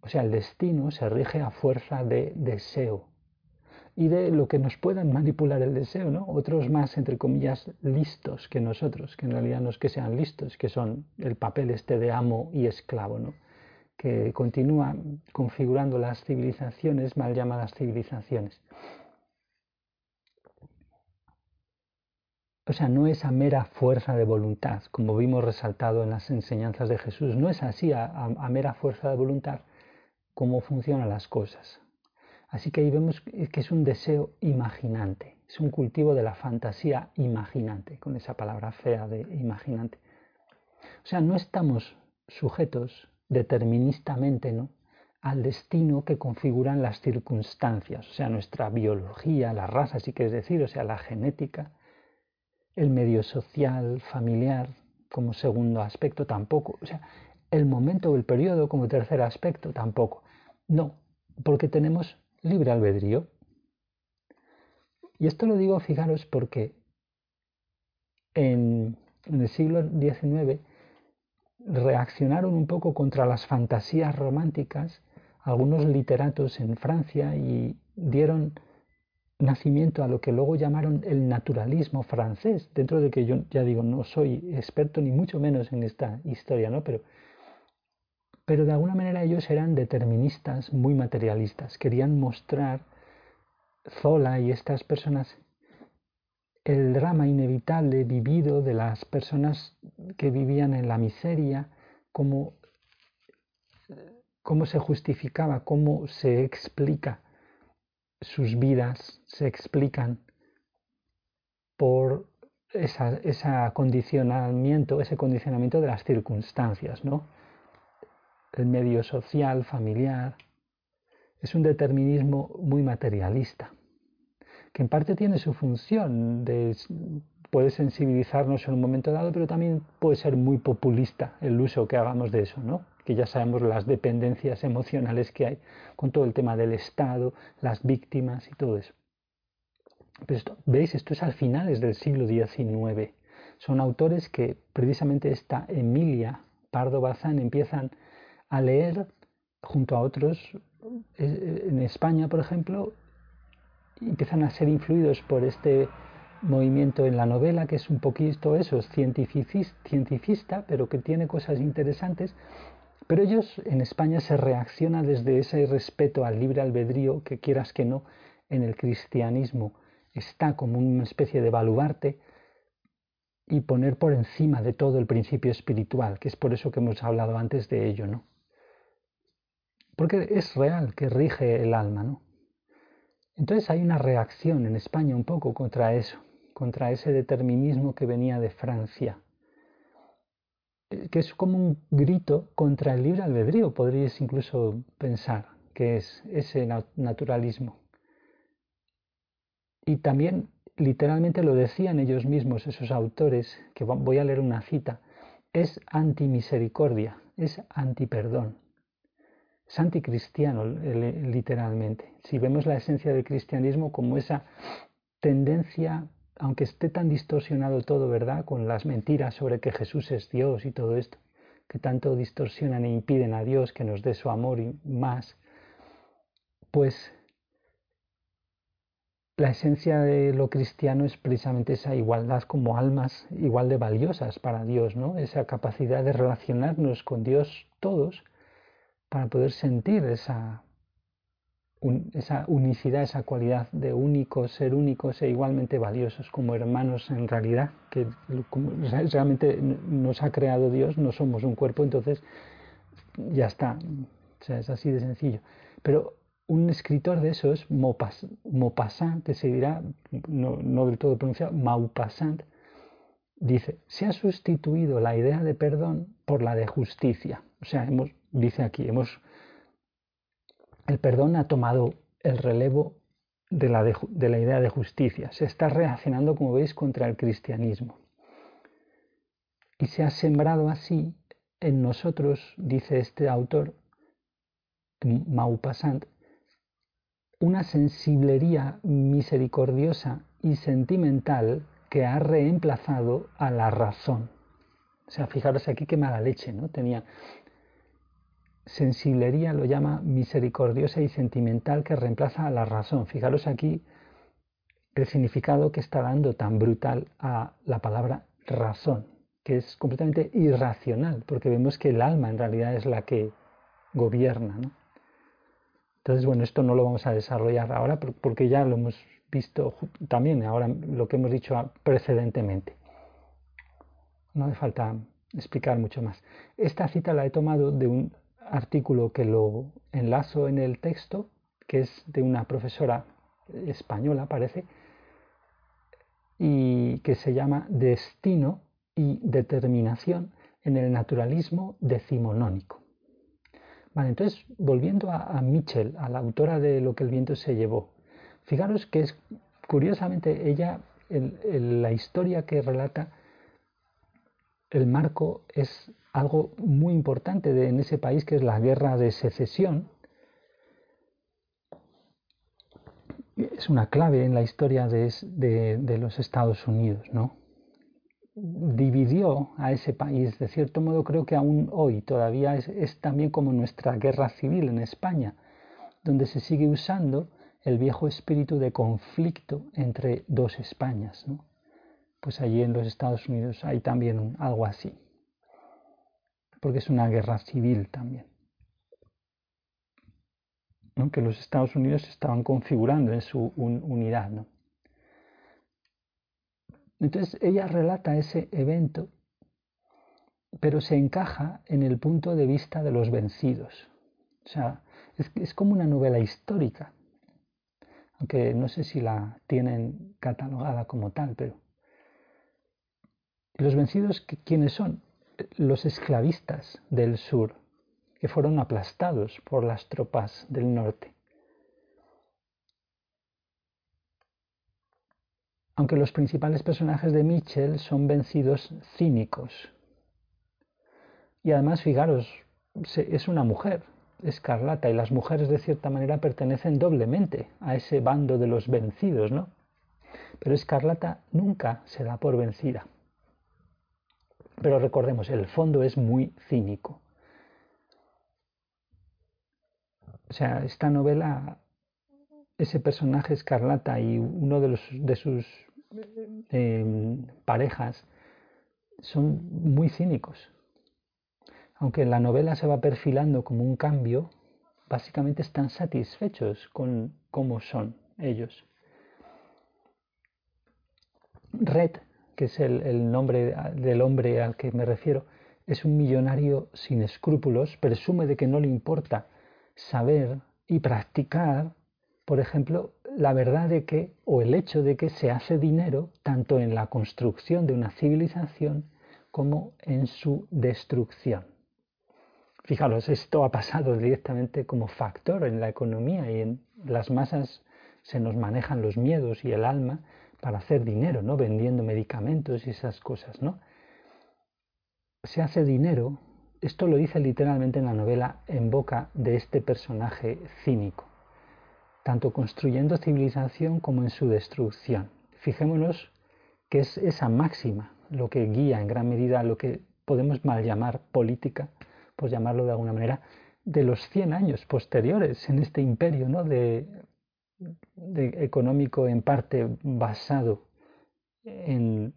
O sea, el destino se rige a fuerza de deseo y de lo que nos puedan manipular el deseo, ¿no? Otros más, entre comillas, listos que nosotros, que en realidad no es que sean listos, que son el papel este de amo y esclavo, ¿no? Que continúa configurando las civilizaciones, mal llamadas civilizaciones. O sea, no es a mera fuerza de voluntad, como vimos resaltado en las enseñanzas de Jesús, no es así a, mera fuerza de voluntad cómo funcionan las cosas. Así que ahí vemos que es un deseo imaginante, es un cultivo de la fantasía imaginante, con esa palabra fea de imaginante. O sea, no estamos sujetos deterministamente ¿no? al destino que configuran las circunstancias, o sea, nuestra biología, la raza, si quieres decir, o sea, la genética, el medio social, familiar, como segundo aspecto, tampoco. O sea, el momento o el periodo como tercer aspecto, tampoco. No, porque tenemos libre albedrío. Y esto lo digo, fijaros, porque en, el siglo XIX reaccionaron un poco contra las fantasías románticas algunos literatos en Francia y dieron nacimiento a lo que luego llamaron el naturalismo francés, dentro de que yo ya digo, no soy experto ni mucho menos en esta historia, ¿no? Pero pero de alguna manera ellos eran deterministas, muy materialistas. Querían mostrar Zola y estas personas el drama inevitable vivido de las personas que vivían en la miseria, cómo, cómo se justificaba, cómo se explica sus vidas, se explican por ese condicionamiento, ese condicionamiento de las circunstancias, ¿no? el medio social, familiar. Es un determinismo muy materialista, que en parte tiene su función, de, puede sensibilizarnos en un momento dado, pero también puede ser muy populista el uso que hagamos de eso, ¿no? Que ya sabemos las dependencias emocionales que hay con todo el tema del Estado, las víctimas y todo eso. Pero esto, veis, esto es al finales del siglo XIX. Son autores que precisamente esta Emilia Pardo Bazán empiezan a leer junto a otros eh, en España, por ejemplo, empiezan a ser influidos por este movimiento en la novela, que es un poquito eso, cientificista, pero que tiene cosas interesantes. Pero ellos en España se reacciona desde ese respeto al libre albedrío, que quieras que no, en el cristianismo está como una especie de baluarte y poner por encima de todo el principio espiritual, que es por eso que hemos hablado antes de ello, ¿no? porque es real que rige el alma, ¿no? Entonces hay una reacción en España un poco contra eso, contra ese determinismo que venía de Francia, que es como un grito contra el libre albedrío, podríais incluso pensar que es ese naturalismo. Y también literalmente lo decían ellos mismos, esos autores, que voy a leer una cita, es antimisericordia, es antiperdón es anticristiano literalmente. Si vemos la esencia del cristianismo como esa tendencia, aunque esté tan distorsionado todo, ¿verdad? Con las mentiras sobre que Jesús es Dios y todo esto, que tanto distorsionan e impiden a Dios que nos dé su amor y más, pues la esencia de lo cristiano es precisamente esa igualdad como almas igual de valiosas para Dios, ¿no? Esa capacidad de relacionarnos con Dios todos para poder sentir esa, esa unicidad, esa cualidad de únicos, ser únicos e igualmente valiosos como hermanos en realidad, que realmente nos ha creado Dios, no somos un cuerpo, entonces ya está, o sea, es así de sencillo. Pero un escritor de esos, Maupassant, que se dirá, no, del todo pronunciado, Maupassant, dice, se ha sustituido la idea de perdón por la de justicia. O sea, hemos, dice aquí, hemos, el perdón ha tomado el relevo de la, de la idea de justicia. Se está reaccionando, como veis, contra el cristianismo. Y se ha sembrado así en nosotros, dice este autor, Maupassant, una sensiblería misericordiosa y sentimental que ha reemplazado a la razón. O sea, fijaros aquí que mala leche, ¿no? Tenía sensiblería, lo llama misericordiosa y sentimental que reemplaza a la razón. Fijaros aquí el significado que está dando tan brutal a la palabra razón, que es completamente irracional, porque vemos que el alma en realidad es la que gobierna. Entonces, bueno, esto no lo vamos a desarrollar ahora porque ya lo hemos visto también, ahora lo que hemos dicho precedentemente. No hace falta explicar mucho más. Esta cita la he tomado de un artículo que lo enlazo en el texto, que es de una profesora española, parece, y que se llama Destino y Determinación en el Naturalismo Decimonónico. Entonces, volviendo a, Mitchell, a la autora de Lo que el viento se llevó, fijaros que es, curiosamente, ella, la historia que relata, el marco es algo muy importante en ese país, que es la guerra de secesión. Es una clave en la historia de, los Estados Unidos, ¿no? dividió a ese país. De cierto modo creo que aún hoy todavía es, también como nuestra guerra civil en España, donde se sigue usando el viejo espíritu de conflicto entre dos Españas. Pues allí en los Estados Unidos hay también algo así, porque es una guerra civil también. que los Estados Unidos estaban configurando en su unidad. ¿no? Entonces ella relata ese evento, pero se encaja en el punto de vista de los vencidos. O sea, es, como una novela histórica, aunque no sé si la tienen catalogada como tal, pero... Los vencidos, ¿quiénes son? Los esclavistas del sur, que fueron aplastados por las tropas del norte. aunque los principales personajes de Mitchell son vencidos cínicos. Y además, fijaros, es una mujer, escarlata, y las mujeres de cierta manera pertenecen doblemente a ese bando de los vencidos, ¿no? Pero Escarlata nunca se da por vencida. Pero recordemos, el fondo es muy cínico. O sea, esta novela, ese personaje Escarlata y uno de, los, de sus parejas son muy cínicos. Aunque la novela se va perfilando como un cambio, básicamente están satisfechos con cómo son ellos. Red, que es el, nombre del hombre al que me refiero, es un millonario sin escrúpulos, presume de que no le importa saber y practicar, por ejemplo, la verdad de que, o el hecho de que se hace dinero tanto en la construcción de una civilización como en su destrucción. Fijaros, esto ha pasado directamente como factor en la economía y en las masas se nos manejan los miedos y el alma para hacer dinero, ¿no? Vendiendo medicamentos y esas cosas, ¿no? Se hace dinero, esto lo dice literalmente en la novela en boca de este personaje cínico tanto construyendo civilización como en su destrucción. Fijémonos que es esa máxima lo que guía en gran medida lo que podemos mal llamar política, pues llamarlo de alguna manera, de los 100 años posteriores en este imperio ¿no? de, económico en parte basado en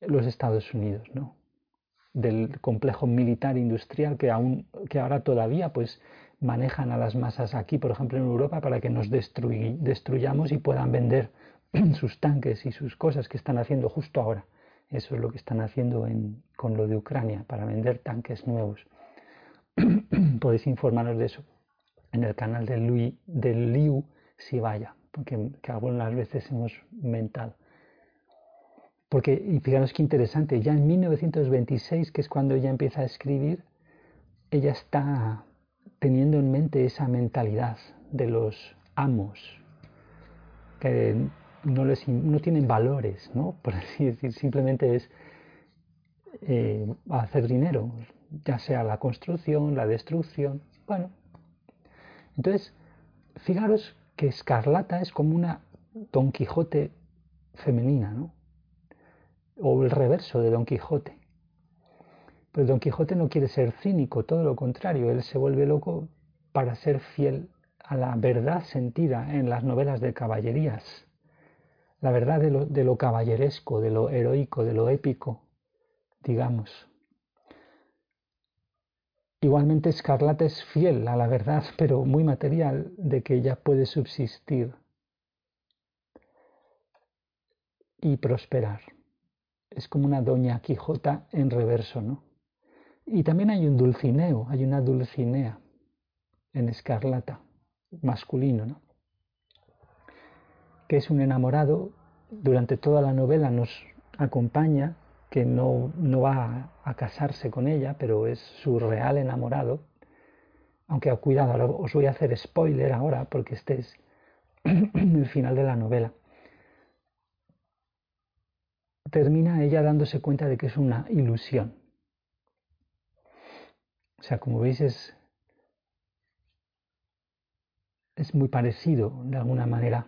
los Estados Unidos, ¿no? del complejo militar industrial que aún que ahora todavía pues manejan a las masas aquí, por ejemplo en Europa, para que nos destruyamos y puedan vender sus tanques y sus cosas que están haciendo justo ahora. Eso es lo que están haciendo con lo de Ucrania, para vender tanques nuevos. Podéis informaros de eso en el canal de, de Liu Sibaya, porque que algunas veces hemos mentado. Porque, y fijaros qué interesante, ya en 1926, que es cuando ella empieza a escribir, ella está teniendo en mente esa mentalidad de los amos, que no, les, no tienen valores, ¿no? por así decir, simplemente es eh, hacer dinero, ya sea la construcción, la destrucción, bueno. Entonces, fijaros que Escarlata es como una Don Quijote femenina, ¿no? o el reverso de Don Quijote. Pero Don Quijote no quiere ser cínico, todo lo contrario, él se vuelve loco para ser fiel a la verdad sentida en las novelas de caballerías, la verdad de lo, de lo caballeresco, de lo heroico, de lo épico, digamos. Igualmente Escarlata es fiel a la verdad, pero muy material, de que ella puede subsistir y prosperar es como una doña Quijota en reverso, ¿no? Y también hay un dulcineo, hay una dulcinea en escarlata, masculino, ¿no? Que es un enamorado, durante toda la novela nos acompaña, que no, no va a casarse con ella, pero es su real enamorado. Aunque cuidado, ahora os voy a hacer spoiler ahora, porque este es el final de la novela termina ella dándose cuenta de que es una ilusión. O sea, como veis es, es muy parecido de alguna manera,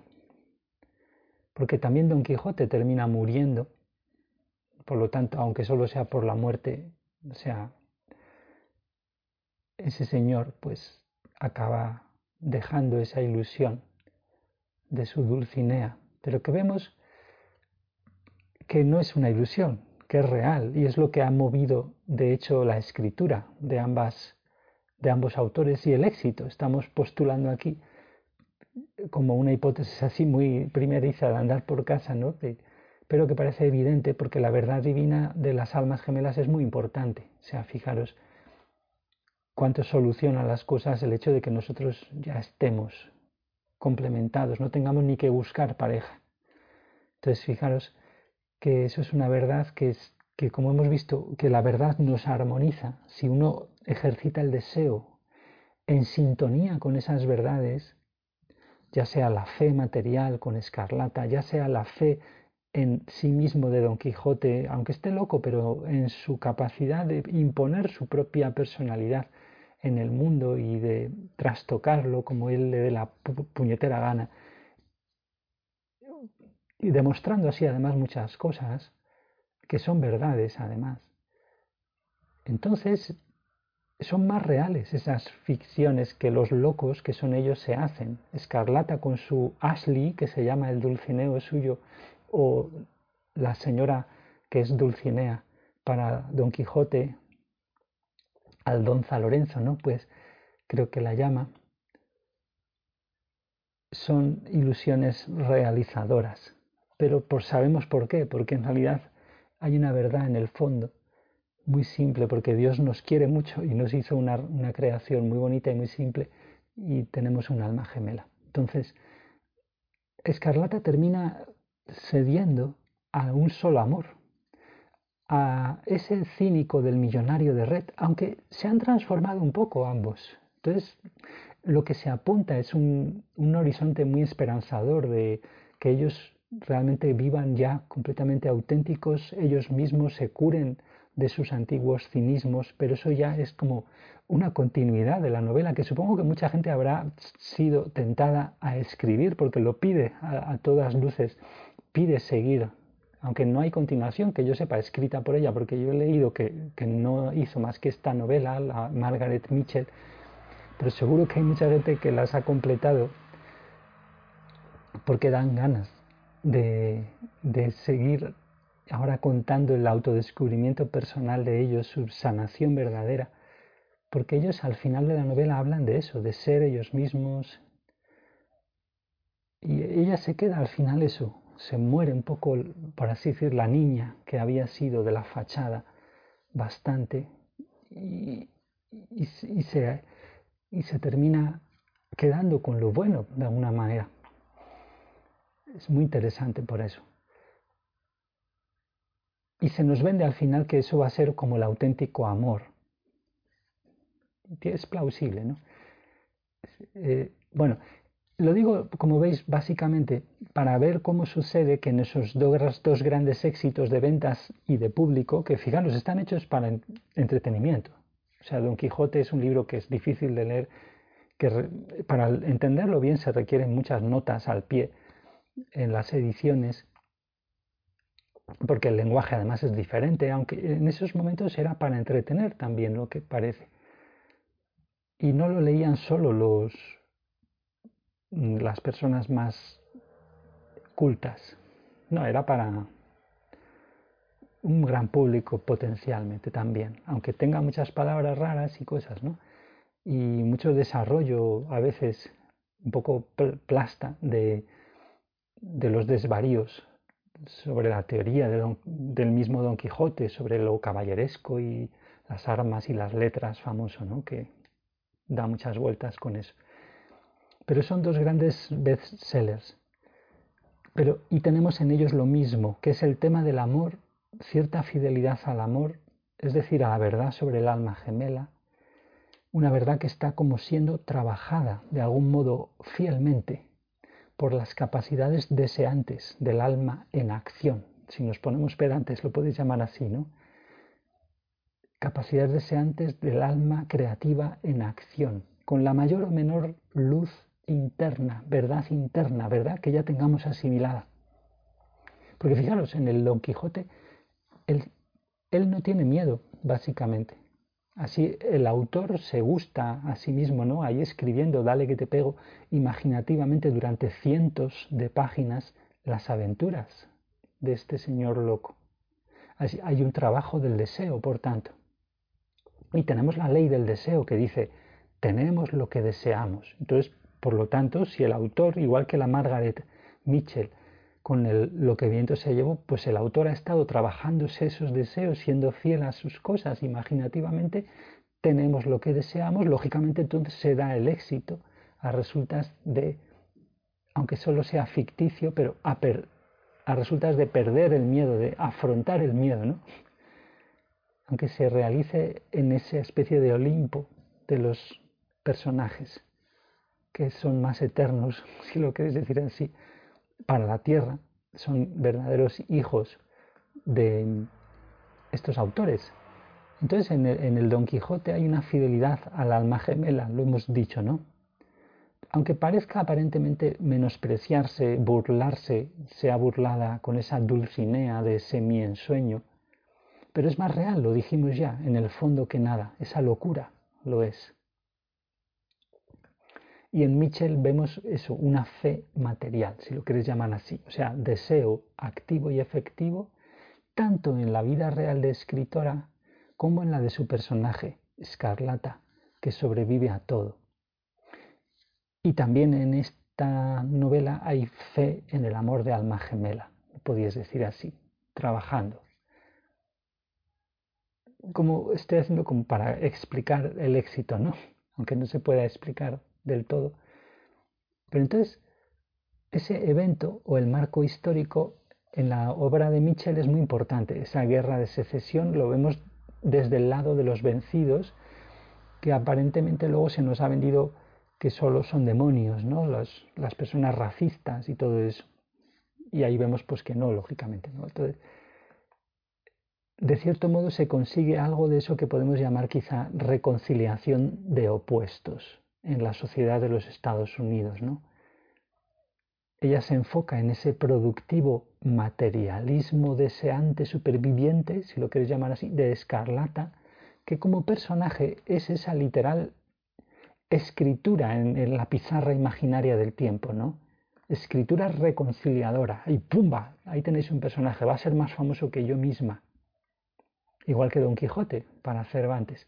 porque también Don Quijote termina muriendo, por lo tanto, aunque solo sea por la muerte, o sea, ese señor pues acaba dejando esa ilusión de su Dulcinea, pero que vemos que no es una ilusión, que es real y es lo que ha movido, de hecho, la escritura de, ambas, de ambos autores y el éxito. Estamos postulando aquí como una hipótesis así muy primeriza de andar por casa, ¿no? Pero que parece evidente porque la verdad divina de las almas gemelas es muy importante. O sea, fijaros cuánto soluciona las cosas el hecho de que nosotros ya estemos complementados, no tengamos ni que buscar pareja. Entonces, fijaros que eso es una verdad que, es, que como hemos visto, que la verdad nos armoniza. Si uno ejercita el deseo en sintonía con esas verdades, ya sea la fe material con Escarlata, ya sea la fe en sí mismo de Don Quijote, aunque esté loco, pero en su capacidad de imponer su propia personalidad en el mundo y de trastocarlo como él le dé la puñetera gana, y demostrando así además muchas cosas que son verdades además. Entonces son más reales esas ficciones que los locos que son ellos se hacen. Escarlata con su Ashley, que se llama el dulcineo suyo, o la señora que es Dulcinea para Don Quijote, Aldonza Lorenzo, ¿no? Pues creo que la llama. Son ilusiones realizadoras pero por, sabemos por qué, porque en realidad hay una verdad en el fondo muy simple, porque Dios nos quiere mucho y nos hizo una, una creación muy bonita y muy simple y tenemos un alma gemela. Entonces, Escarlata termina cediendo a un solo amor, a ese cínico del millonario de Red, aunque se han transformado un poco ambos. Entonces, lo que se apunta es un, un horizonte muy esperanzador de que ellos realmente vivan ya completamente auténticos, ellos mismos se curen de sus antiguos cinismos, pero eso ya es como una continuidad de la novela que supongo que mucha gente habrá sido tentada a escribir porque lo pide a, todas luces, pide seguir aunque no hay continuación que yo sepa escrita por ella, porque yo he leído que, no hizo más que esta novela, la Margaret Mitchell, pero seguro que hay mucha gente que las ha completado porque dan ganas de, de seguir ahora contando el autodescubrimiento personal de ellos, su sanación verdadera, porque ellos al final de la novela hablan de eso, de ser ellos mismos, y ella se queda al final eso, se muere un poco, por así decir, la niña que había sido de la fachada bastante y, se, y se termina quedando con lo bueno de alguna manera. Es muy interesante por eso. Y se nos vende al final que eso va a ser como el auténtico amor. Es plausible, ¿no? Eh, bueno, lo digo, como veis, básicamente para ver cómo sucede que en esos dos, grandes éxitos de ventas y de público, que fijaros, están hechos para entretenimiento. O sea, Don Quijote es un libro que es difícil de leer, que para entenderlo bien se requieren muchas notas al pie en las ediciones, porque el lenguaje además es diferente, aunque en esos momentos era para entretener también lo que parece. Y no lo leían solo los, las personas más cultas. No, era para un gran público potencialmente también, aunque tenga muchas palabras raras y cosas, ¿no? Y mucho desarrollo, a veces un poco plasta, de, de los desvaríos sobre la teoría del mismo Don Quijote, sobre lo caballeresco y las armas y las letras famoso, ¿no? Que da muchas vueltas con eso. Pero son dos grandes bestsellers. Pero, y tenemos en ellos lo mismo, que es el tema del amor, cierta fidelidad al amor, es decir, a la verdad sobre el alma gemela, una verdad que está como siendo trabajada de algún modo fielmente por las capacidades deseantes del alma en acción. Si nos ponemos pedantes, lo podéis llamar así, ¿no? Capacidades deseantes del alma creativa en acción, con la mayor o menor luz interna, verdad interna, verdad que ya tengamos asimilada. Porque fijaros, en el Don Quijote, él, él no tiene miedo, básicamente. Así el autor se gusta a sí mismo, ¿no? Ahí escribiendo, dale que te pego, imaginativamente durante cientos de páginas las aventuras de este señor loco. Así, hay un trabajo del deseo, por tanto. Y tenemos la ley del deseo que dice, tenemos lo que deseamos. Entonces, por lo tanto, si el autor, igual que la Margaret Mitchell, con lo que viento se llevó, pues el autor ha estado trabajándose esos deseos, siendo fiel a sus cosas. Imaginativamente, tenemos lo que deseamos, lógicamente entonces se da el éxito a resultas de, aunque solo sea ficticio, pero a, a resultas de perder el miedo, de afrontar el miedo, ¿no? Aunque se realice en esa especie de Olimpo de los personajes que son más eternos, si lo queréis decir así, para la tierra, son verdaderos hijos de estos autores. Entonces en el, Don Quijote hay una fidelidad al alma gemela, lo hemos dicho, ¿no? Aunque parezca aparentemente menospreciarse, burlarse, sea burlada con esa dulcinea de semi-ensueño, pero es más real, lo dijimos ya, en el fondo que nada, esa locura lo es. Y en Mitchell vemos eso, una fe material, si lo quieres llamar así, o sea, deseo activo y efectivo, tanto en la vida real de escritora como en la de su personaje, Escarlata, que sobrevive a todo. Y también en esta novela hay fe en el amor de alma gemela, podías decir así, trabajando. Como estoy haciendo como para explicar el éxito, ¿no? Aunque no se pueda explicar del todo. Pero entonces, ese evento o el marco histórico en la obra de Mitchell es muy importante. Esa guerra de secesión lo vemos desde el lado de los vencidos, que aparentemente luego se nos ha vendido que solo son demonios, ¿no? las personas racistas y todo eso. Y ahí vemos pues que no, lógicamente. ¿no? De cierto modo se consigue algo de eso que podemos llamar quizá reconciliación de opuestos en la sociedad de los Estados Unidos. ¿no? ella se enfoca en ese productivo materialismo deseante superviviente, si lo quieres llamar así, de Escarlata, que como personaje es esa literal escritura en, la pizarra imaginaria del tiempo, ¿no? Escritura reconciliadora. Y ¡pumba! Ahí tenéis un personaje, va a ser más famoso que yo misma. Igual que Don Quijote, para Cervantes.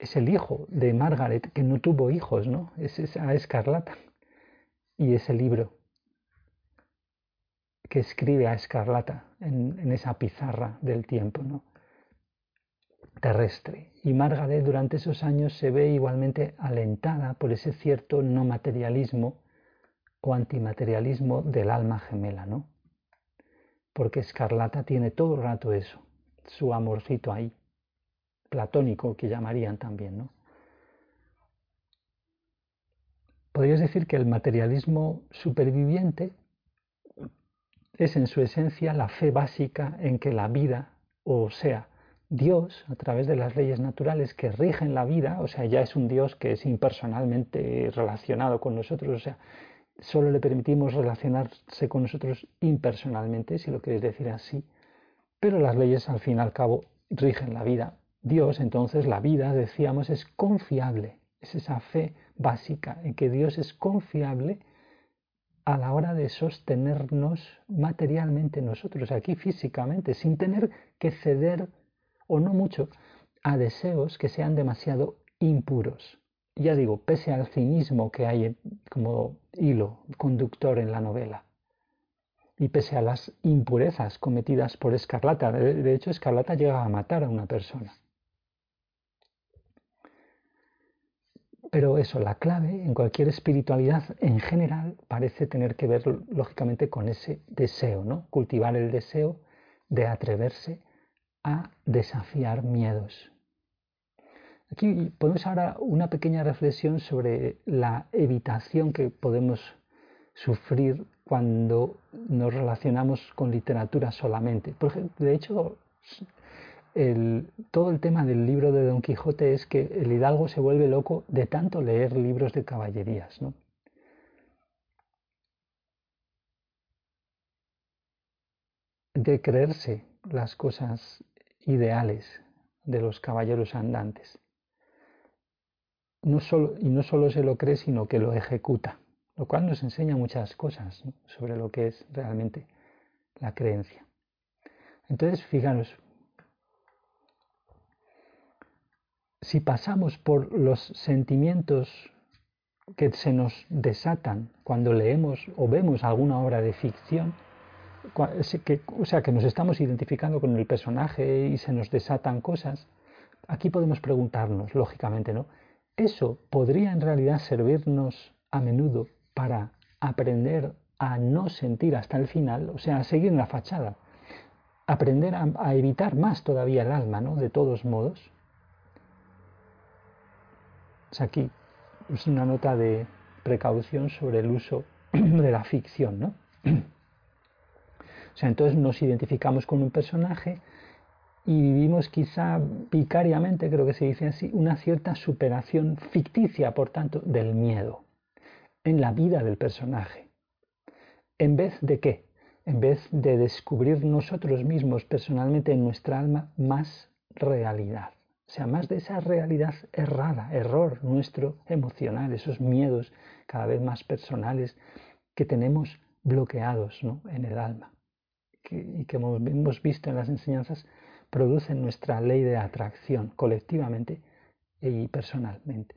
Es el hijo de Margaret, que no tuvo hijos, ¿no? Es esa escarlata. Y ese libro que escribe a Escarlata en, esa pizarra del tiempo ¿no? terrestre. Y Margaret durante esos años se ve igualmente alentada por ese cierto no materialismo o antimaterialismo del alma gemela, ¿no? Porque Escarlata tiene todo el rato eso, su amorcito ahí, platónico que llamarían también, ¿no? Podrías decir que el materialismo superviviente es en su esencia la fe básica en que la vida, o sea, Dios, a través de las leyes naturales que rigen la vida, o sea, ya es un Dios que es impersonalmente relacionado con nosotros, o sea, solo le permitimos relacionarse con nosotros impersonalmente, si lo quieres decir así, pero las leyes al fin y al cabo rigen la vida. Dios, entonces, la vida, decíamos, es confiable, es esa fe básica en que Dios es confiable a la hora de sostenernos materialmente nosotros, aquí físicamente, sin tener que ceder, o no mucho, a deseos que sean demasiado impuros. Ya digo, pese al cinismo que hay como hilo conductor en la novela, y pese a las impurezas cometidas por Escarlata, de hecho Escarlata llega a matar a una persona. Pero eso, la clave en cualquier espiritualidad en general parece tener que ver lógicamente con ese deseo, ¿no? Cultivar el deseo de atreverse a desafiar miedos. Aquí podemos ahora una pequeña reflexión sobre la evitación que podemos sufrir cuando nos relacionamos con literatura solamente. de hecho, todo el tema del libro de Don Quijote es que el hidalgo se vuelve loco de tanto leer libros de caballerías. ¿no? de creerse las cosas ideales de los caballeros andantes. No y no solo se lo cree, sino que lo ejecuta, lo cual nos enseña muchas cosas sobre lo que es realmente la creencia. Entonces, fijaros, si pasamos por los sentimientos que se nos desatan cuando leemos o vemos alguna obra de ficción, o sea, que nos estamos identificando con el personaje y se nos desatan cosas, aquí podemos preguntarnos, lógicamente, ¿no? ¿Eso podría en realidad servirnos a menudo para aprender a no sentir hasta el final, o sea, a seguir en la fachada? Aprender a evitar más todavía el alma, ¿no? De todos modos aquí es una nota de precaución sobre el uso de la ficción, ¿no? O sea, entonces nos identificamos con un personaje y vivimos quizá vicariamente, creo que se dice así, una cierta superación ficticia, por tanto, del miedo en la vida del personaje. ¿En vez de qué? En vez de descubrir nosotros mismos personalmente en nuestra alma más realidad. Sea, más de esa realidad errada, error nuestro emocional, esos miedos cada vez más personales que tenemos bloqueados en el alma y que hemos visto en las enseñanzas producen nuestra ley de atracción colectivamente y personalmente.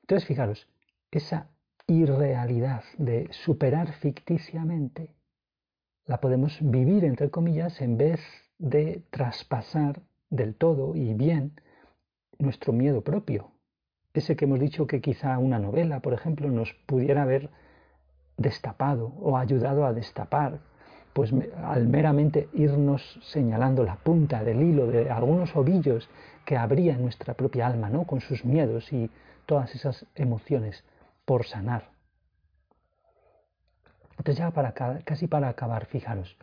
Entonces, fijaros, esa irrealidad de superar ficticiamente la podemos vivir, entre comillas, en vez de traspasar del todo y bien nuestro miedo propio. Ese que hemos dicho que quizá una novela, por ejemplo, nos pudiera haber destapado o ayudado a destapar, pues al meramente irnos señalando la punta del hilo de algunos ovillos que habría en nuestra propia alma, ¿no? Con sus miedos y todas esas emociones por sanar. Entonces ya para, casi para acabar, fijaros,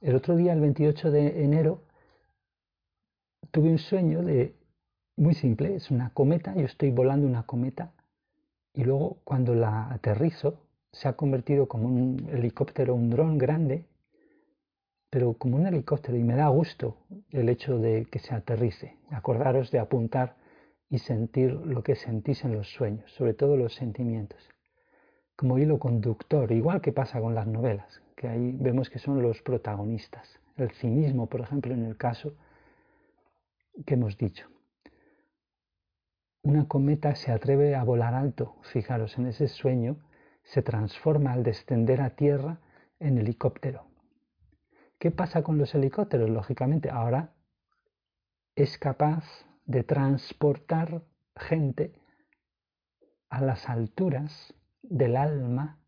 el otro día, el 28 de enero, tuve un sueño de muy simple, es una cometa, yo estoy volando una cometa y luego cuando la aterrizo se ha convertido como un helicóptero, un dron grande, pero como un helicóptero y me da gusto el hecho de que se aterrice. Acordaros de apuntar y sentir lo que sentís en los sueños, sobre todo los sentimientos, como hilo conductor, igual que pasa con las novelas, que ahí vemos que son los protagonistas. El cinismo, por ejemplo, en el caso que hemos dicho. Una cometa se atreve a volar alto, fijaros, en ese sueño se transforma al descender a tierra en helicóptero. ¿Qué pasa con los helicópteros? Lógicamente, ahora es capaz de transportar gente a las alturas del alma,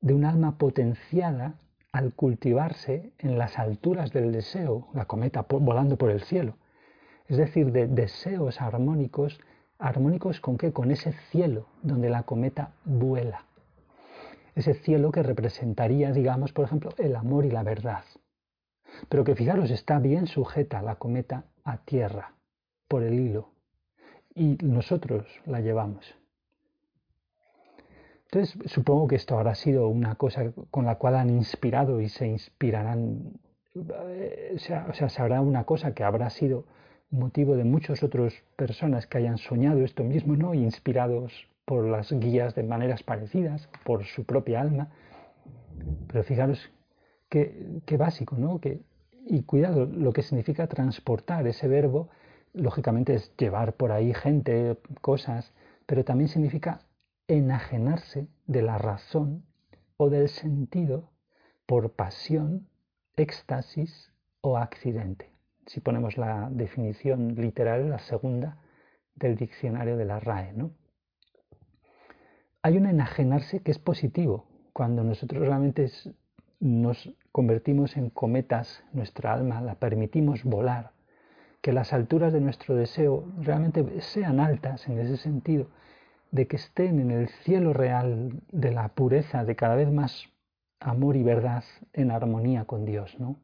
de un alma potenciada al cultivarse en las alturas del deseo, la cometa volando por el cielo. Es decir, de deseos armónicos, armónicos con qué? Con ese cielo donde la cometa vuela. Ese cielo que representaría, digamos, por ejemplo, el amor y la verdad. Pero que fijaros, está bien sujeta la cometa a tierra por el hilo y nosotros la llevamos. Entonces, supongo que esto habrá sido una cosa con la cual han inspirado y se inspirarán, eh, o sea, se habrá una cosa que habrá sido motivo de muchas otras personas que hayan soñado esto mismo, ¿no? Inspirados por las guías de maneras parecidas, por su propia alma. Pero fijaros qué, qué básico, ¿no? Que, y cuidado, lo que significa transportar ese verbo, lógicamente es llevar por ahí gente, cosas, pero también significa enajenarse de la razón o del sentido por pasión, éxtasis o accidente. Si ponemos la definición literal, la segunda del diccionario de la RAE. ¿no? Hay un enajenarse que es positivo. Cuando nosotros realmente nos convertimos en cometas, nuestra alma la permitimos volar, que las alturas de nuestro deseo realmente sean altas en ese sentido de que estén en el cielo real de la pureza, de cada vez más amor y verdad en armonía con Dios, ¿no?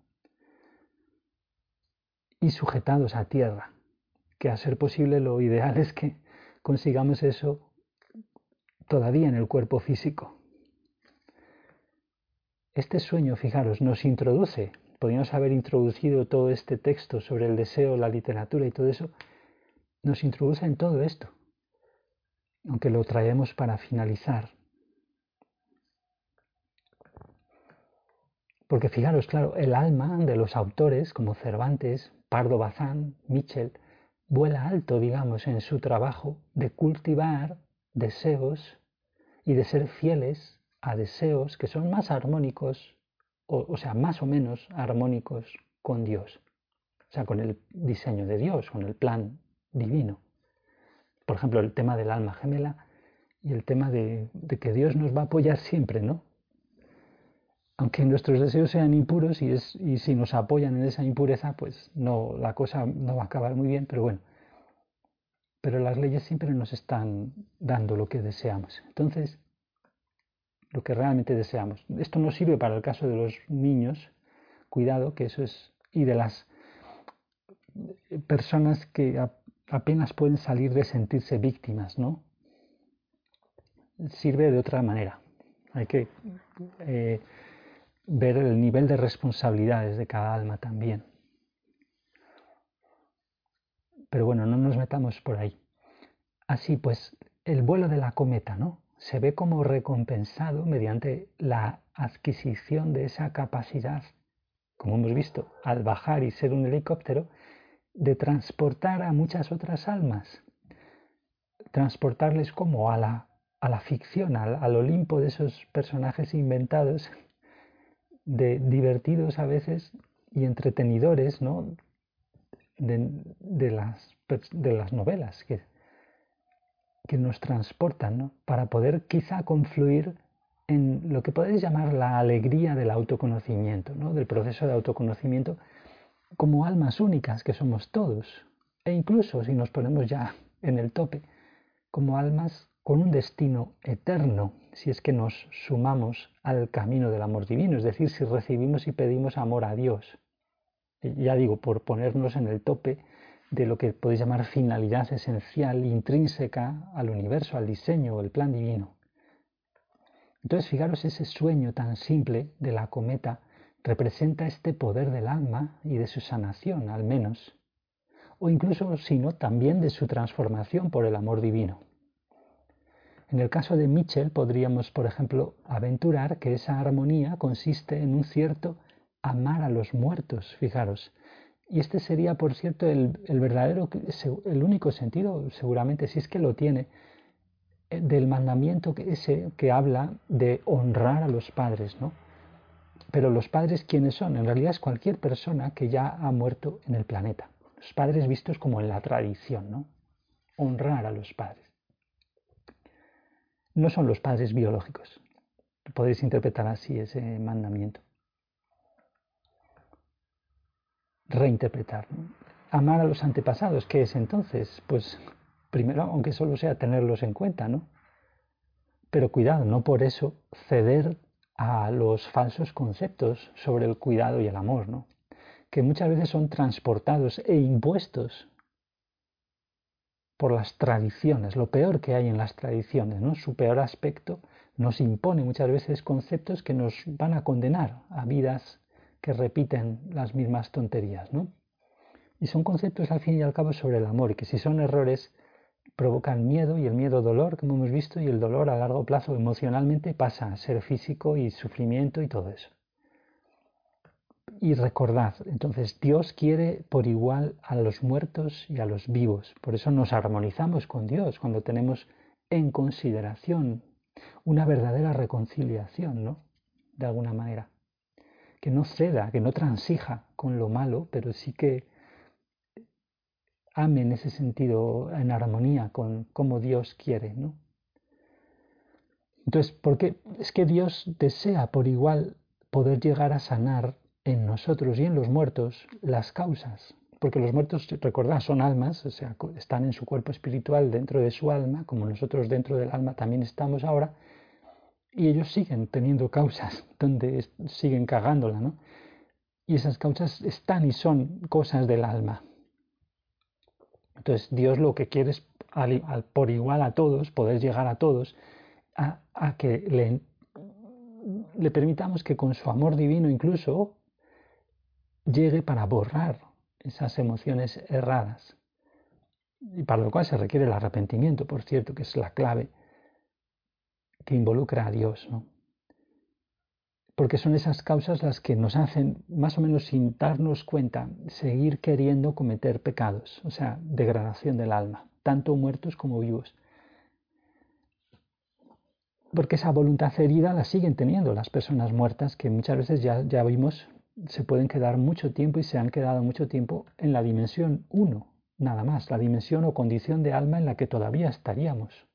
Y sujetados a tierra, que a ser posible lo ideal es que consigamos eso todavía en el cuerpo físico. Este sueño, fijaros, nos introduce, podríamos haber introducido todo este texto sobre el deseo, la literatura y todo eso, nos introduce en todo esto aunque lo traemos para finalizar. Porque fijaros, claro, el alma de los autores como Cervantes, Pardo Bazán, Mitchell, vuela alto, digamos, en su trabajo de cultivar deseos y de ser fieles a deseos que son más armónicos, o, o sea, más o menos armónicos con Dios, o sea, con el diseño de Dios, con el plan divino por ejemplo, el tema del alma gemela y el tema de, que Dios nos va a apoyar siempre, ¿no? Aunque nuestros deseos sean impuros y, es, y si nos apoyan en esa impureza, pues no, la cosa no va a acabar muy bien, pero bueno. Pero las leyes siempre nos están dando lo que deseamos. Entonces, lo que realmente deseamos. Esto no sirve para el caso de los niños, cuidado, que eso es, y de las personas que apenas pueden salir de sentirse víctimas, ¿no? Sirve de otra manera. Hay que eh, ver el nivel de responsabilidades de cada alma también. Pero bueno, no nos metamos por ahí. Así pues, el vuelo de la cometa, ¿no? Se ve como recompensado mediante la adquisición de esa capacidad, como hemos visto, al bajar y ser un helicóptero, de transportar a muchas otras almas, transportarles como a la, a la ficción, al, Olimpo de esos personajes inventados, de, divertidos a veces y entretenidores ¿no? de, las, de las novelas que, que nos transportan ¿no? para poder quizá confluir en lo que podéis llamar la alegría del autoconocimiento, ¿no? del proceso de autoconocimiento como almas únicas que somos todos, e incluso si nos ponemos ya en el tope, como almas con un destino eterno, si es que nos sumamos al camino del amor divino, es decir, si recibimos y pedimos amor a Dios. Ya digo, por ponernos en el tope de lo que podéis llamar finalidad esencial, intrínseca al universo, al diseño, el plan divino. Entonces, fijaros, ese sueño tan simple de la cometa representa este poder del alma y de su sanación, al menos, o incluso, si no, también de su transformación por el amor divino. En el caso de Mitchell podríamos, por ejemplo, aventurar que esa armonía consiste en un cierto amar a los muertos, fijaros. Y este sería, por cierto, el, verdadero, el único sentido, seguramente, si es que lo tiene, eh, del mandamiento que, ese que habla de honrar a los padres, ¿no? Pero los padres, ¿quiénes son? En realidad es cualquier persona que ya ha muerto en el planeta. Los padres vistos como en la tradición, ¿no? Honrar a los padres. No son los padres biológicos. Podéis interpretar así ese mandamiento. Reinterpretar. Amar a los antepasados, ¿qué es entonces? Pues primero, aunque solo sea tenerlos en cuenta, ¿no? Pero cuidado, no por eso ceder a los falsos conceptos sobre el cuidado y el amor, ¿no? que muchas veces son transportados e impuestos por las tradiciones, lo peor que hay en las tradiciones, ¿no? Su peor aspecto nos impone muchas veces conceptos que nos van a condenar a vidas que repiten las mismas tonterías, ¿no? Y son conceptos al fin y al cabo sobre el amor, que si son errores provocan miedo y el miedo dolor, como hemos visto, y el dolor a largo plazo emocionalmente pasa a ser físico y sufrimiento y todo eso. Y recordad, entonces Dios quiere por igual a los muertos y a los vivos. Por eso nos armonizamos con Dios cuando tenemos en consideración una verdadera reconciliación, ¿no? De alguna manera. Que no ceda, que no transija con lo malo, pero sí que ame en ese sentido, en armonía con como Dios quiere, ¿no? Entonces, porque es que Dios desea por igual poder llegar a sanar en nosotros y en los muertos las causas, porque los muertos, recordad, son almas, o sea, están en su cuerpo espiritual dentro de su alma, como nosotros dentro del alma también estamos ahora, y ellos siguen teniendo causas donde siguen cagándola, ¿no? Y esas causas están y son cosas del alma. Entonces Dios lo que quiere es, por igual a todos, poder llegar a todos, a, a que le, le permitamos que con su amor divino incluso llegue para borrar esas emociones erradas. Y para lo cual se requiere el arrepentimiento, por cierto, que es la clave que involucra a Dios. ¿no? Porque son esas causas las que nos hacen, más o menos sin darnos cuenta, seguir queriendo cometer pecados, o sea, degradación del alma, tanto muertos como vivos. Porque esa voluntad herida la siguen teniendo las personas muertas, que muchas veces ya, ya vimos se pueden quedar mucho tiempo y se han quedado mucho tiempo en la dimensión 1, nada más, la dimensión o condición de alma en la que todavía estaríamos.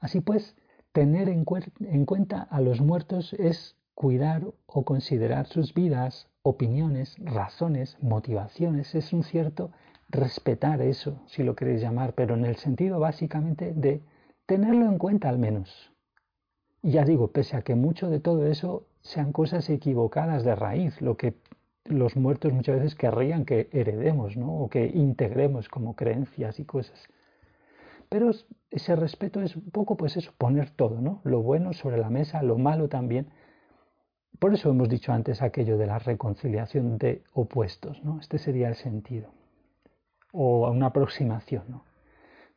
Así pues, tener en, en cuenta a los muertos es cuidar o considerar sus vidas, opiniones, razones, motivaciones, es un cierto respetar eso, si lo queréis llamar, pero en el sentido básicamente de tenerlo en cuenta al menos. Ya digo, pese a que mucho de todo eso sean cosas equivocadas de raíz, lo que los muertos muchas veces querrían que heredemos, ¿no? O que integremos como creencias y cosas. Pero ese respeto es un poco, pues eso, poner todo, ¿no? Lo bueno sobre la mesa, lo malo también. Por eso hemos dicho antes aquello de la reconciliación de opuestos, ¿no? Este sería el sentido. O una aproximación, ¿no?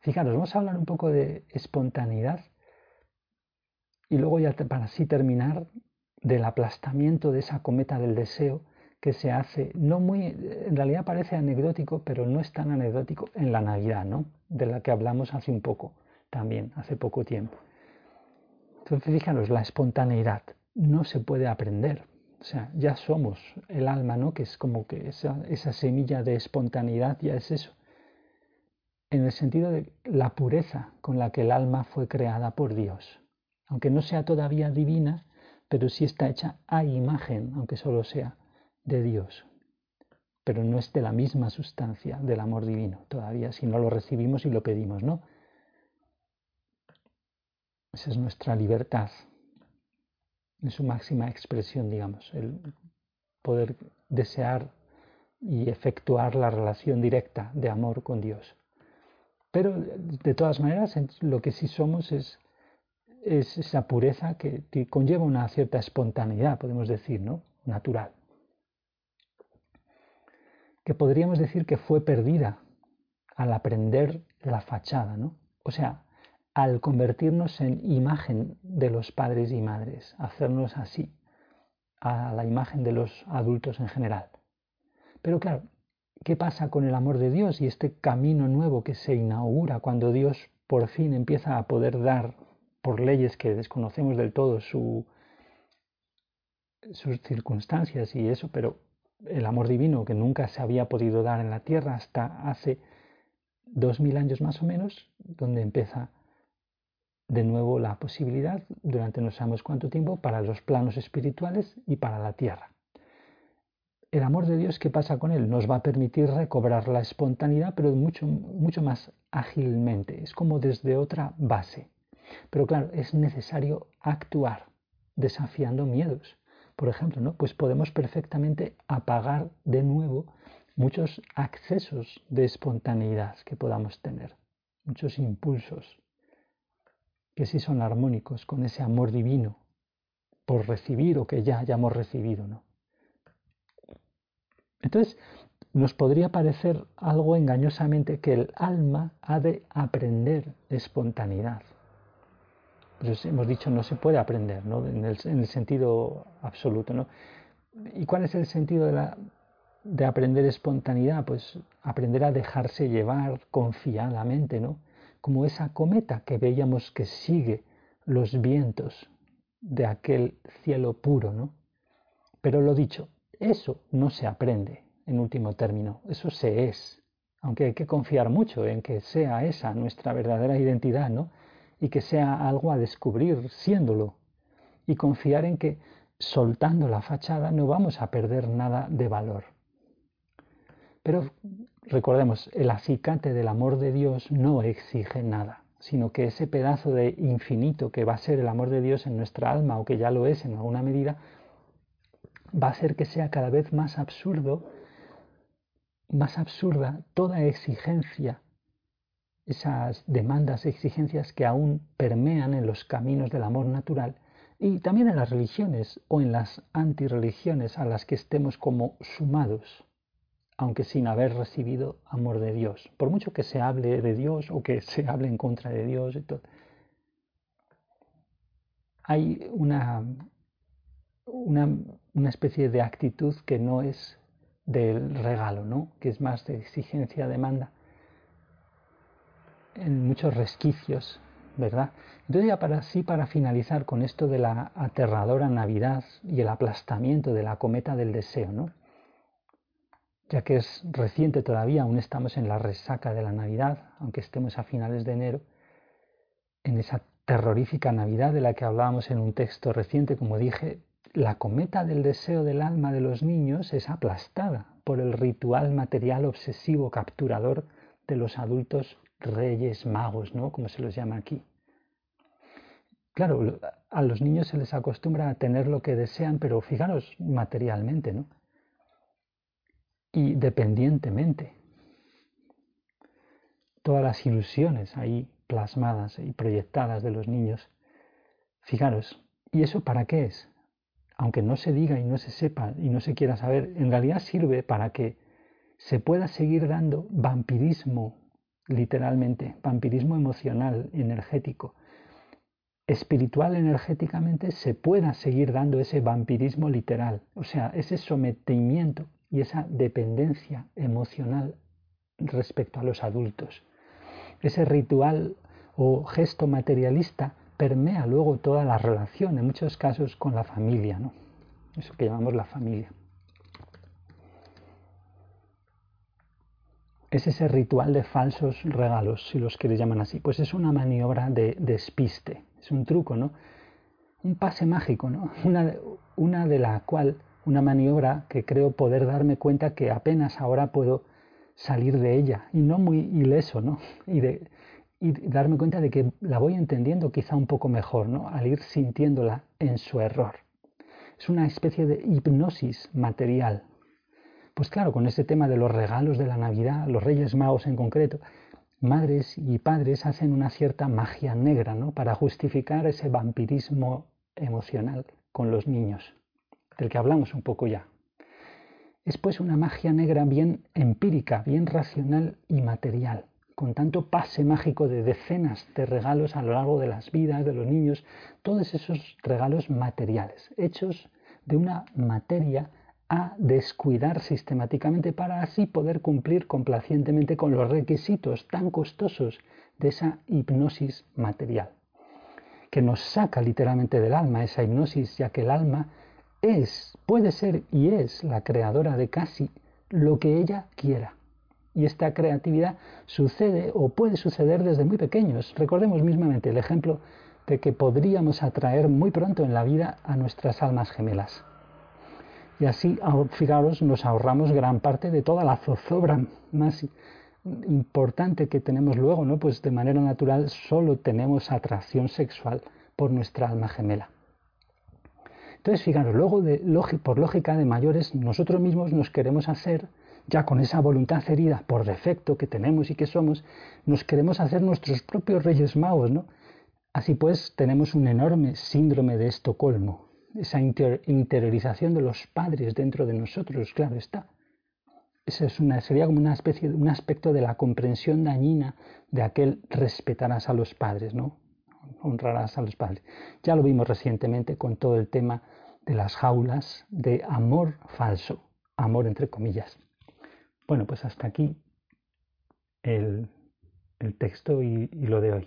Fijaros, vamos a hablar un poco de espontaneidad y luego ya para así terminar del aplastamiento de esa cometa del deseo que se hace, no muy, en realidad parece anecdótico, pero no es tan anecdótico en la Navidad, ¿no? De la que hablamos hace un poco, también, hace poco tiempo. Entonces, fíjanos, la espontaneidad no se puede aprender. O sea, ya somos el alma, ¿no? Que es como que esa, esa semilla de espontaneidad ya es eso. En el sentido de la pureza con la que el alma fue creada por Dios aunque no sea todavía divina, pero sí está hecha a imagen, aunque solo sea de Dios. Pero no es de la misma sustancia del amor divino, todavía si no lo recibimos y lo pedimos, ¿no? Esa es nuestra libertad, en su máxima expresión, digamos, el poder desear y efectuar la relación directa de amor con Dios. Pero de todas maneras, lo que sí somos es, es esa pureza que, conlleva una cierta espontaneidad, podemos decir, ¿no? Natural. Que podríamos decir que fue perdida al aprender la fachada, ¿no? O sea, al convertirnos en imagen de los padres y madres, hacernos así, a la imagen de los adultos en general. Pero claro, ¿Qué pasa con el amor de Dios y este camino nuevo que se inaugura cuando Dios por fin empieza a poder dar por leyes que desconocemos del todo su, sus circunstancias y eso, pero el amor divino que nunca se había podido dar en la tierra hasta hace dos mil años más o menos, donde empieza de nuevo la posibilidad durante no sabemos cuánto tiempo para los planos espirituales y para la tierra el amor de Dios, ¿qué pasa con él? Nos va a permitir recobrar la espontaneidad, pero mucho, mucho más ágilmente. Es como desde otra base. Pero claro, es necesario actuar desafiando miedos. Por ejemplo, ¿no? Pues podemos perfectamente apagar de nuevo muchos accesos de espontaneidad que podamos tener, muchos impulsos que sí son armónicos con ese amor divino por recibir o que ya hayamos recibido, ¿no? Entonces, nos podría parecer algo engañosamente que el alma ha de aprender espontaneidad. Pues hemos dicho no se puede aprender, ¿no? en, el, sentido absoluto. ¿no? ¿Y cuál es el sentido de, de aprender espontaneidad? Pues aprender a dejarse llevar confiadamente, ¿no? como esa cometa que veíamos que sigue los vientos de aquel cielo puro. ¿no? Pero lo dicho, eso no se aprende, en último término, eso se es, aunque hay que confiar mucho en que sea esa nuestra verdadera identidad, ¿no? Y que sea algo a descubrir siéndolo. Y confiar en que soltando la fachada no vamos a perder nada de valor. Pero recordemos, el acicate del amor de Dios no exige nada, sino que ese pedazo de infinito que va a ser el amor de Dios en nuestra alma o que ya lo es en alguna medida, va a hacer que sea cada vez más absurdo, más absurda toda exigencia, esas demandas, exigencias que aún permean en los caminos del amor natural y también en las religiones o en las antirreligiones a las que estemos como sumados, aunque sin haber recibido amor de Dios, por mucho que se hable de Dios o que se hable en contra de Dios. Hay una, una una especie de actitud que no es del regalo, ¿no? que es más de exigencia, demanda, en muchos resquicios, ¿verdad? Entonces ya para sí, para finalizar con esto de la aterradora Navidad y el aplastamiento de la cometa del deseo, ¿no? ya que es reciente todavía, aún estamos en la resaca de la Navidad, aunque estemos a finales de enero, en esa terrorífica Navidad de la que hablábamos en un texto reciente, como dije, la cometa del deseo del alma de los niños es aplastada por el ritual material obsesivo capturador de los adultos reyes magos, ¿no? Como se los llama aquí. Claro, a los niños se les acostumbra a tener lo que desean, pero fijaros materialmente, ¿no? Y dependientemente. Todas las ilusiones ahí plasmadas y proyectadas de los niños. Fijaros, ¿y eso para qué es? aunque no se diga y no se sepa y no se quiera saber, en realidad sirve para que se pueda seguir dando vampirismo, literalmente, vampirismo emocional, energético. Espiritual, energéticamente, se pueda seguir dando ese vampirismo literal, o sea, ese sometimiento y esa dependencia emocional respecto a los adultos. Ese ritual o gesto materialista permea luego toda la relación, en muchos casos con la familia, ¿no? eso que llamamos la familia. Es ese ritual de falsos regalos, si los quieres llaman así. Pues es una maniobra de despiste, es un truco, ¿no? Un pase mágico, ¿no? Una, una de la cual, una maniobra que creo poder darme cuenta que apenas ahora puedo salir de ella, y no muy ileso, ¿no? Y darme cuenta de que la voy entendiendo quizá un poco mejor, ¿no? al ir sintiéndola en su error. Es una especie de hipnosis material. Pues claro, con ese tema de los regalos de la Navidad, los Reyes Magos en concreto, madres y padres hacen una cierta magia negra ¿no? para justificar ese vampirismo emocional con los niños, del que hablamos un poco ya. Es pues una magia negra bien empírica, bien racional y material, con tanto pase mágico de decenas de regalos a lo largo de las vidas de los niños, todos esos regalos materiales, hechos de una materia a descuidar sistemáticamente para así poder cumplir complacientemente con los requisitos tan costosos de esa hipnosis material, que nos saca literalmente del alma esa hipnosis, ya que el alma es, puede ser y es la creadora de casi lo que ella quiera. Y esta creatividad sucede o puede suceder desde muy pequeños. Recordemos mismamente el ejemplo de que podríamos atraer muy pronto en la vida a nuestras almas gemelas. Y así, fijaros, nos ahorramos gran parte de toda la zozobra más importante que tenemos luego, ¿no? Pues de manera natural solo tenemos atracción sexual por nuestra alma gemela. Entonces, fijaros, luego por lógica de mayores, nosotros mismos nos queremos hacer, ya con esa voluntad herida por defecto que tenemos y que somos, nos queremos hacer nuestros propios reyes magos, ¿no? Así pues, tenemos un enorme síndrome de Estocolmo, esa interiorización de los padres dentro de nosotros, claro está. Esa es una, sería como una especie, un aspecto de la comprensión dañina de aquel respetarás a los padres, ¿no? Honrarás a los padres. Ya lo vimos recientemente con todo el tema de las jaulas de amor falso, amor entre comillas. Bueno, pues hasta aquí el, texto y lo de hoy.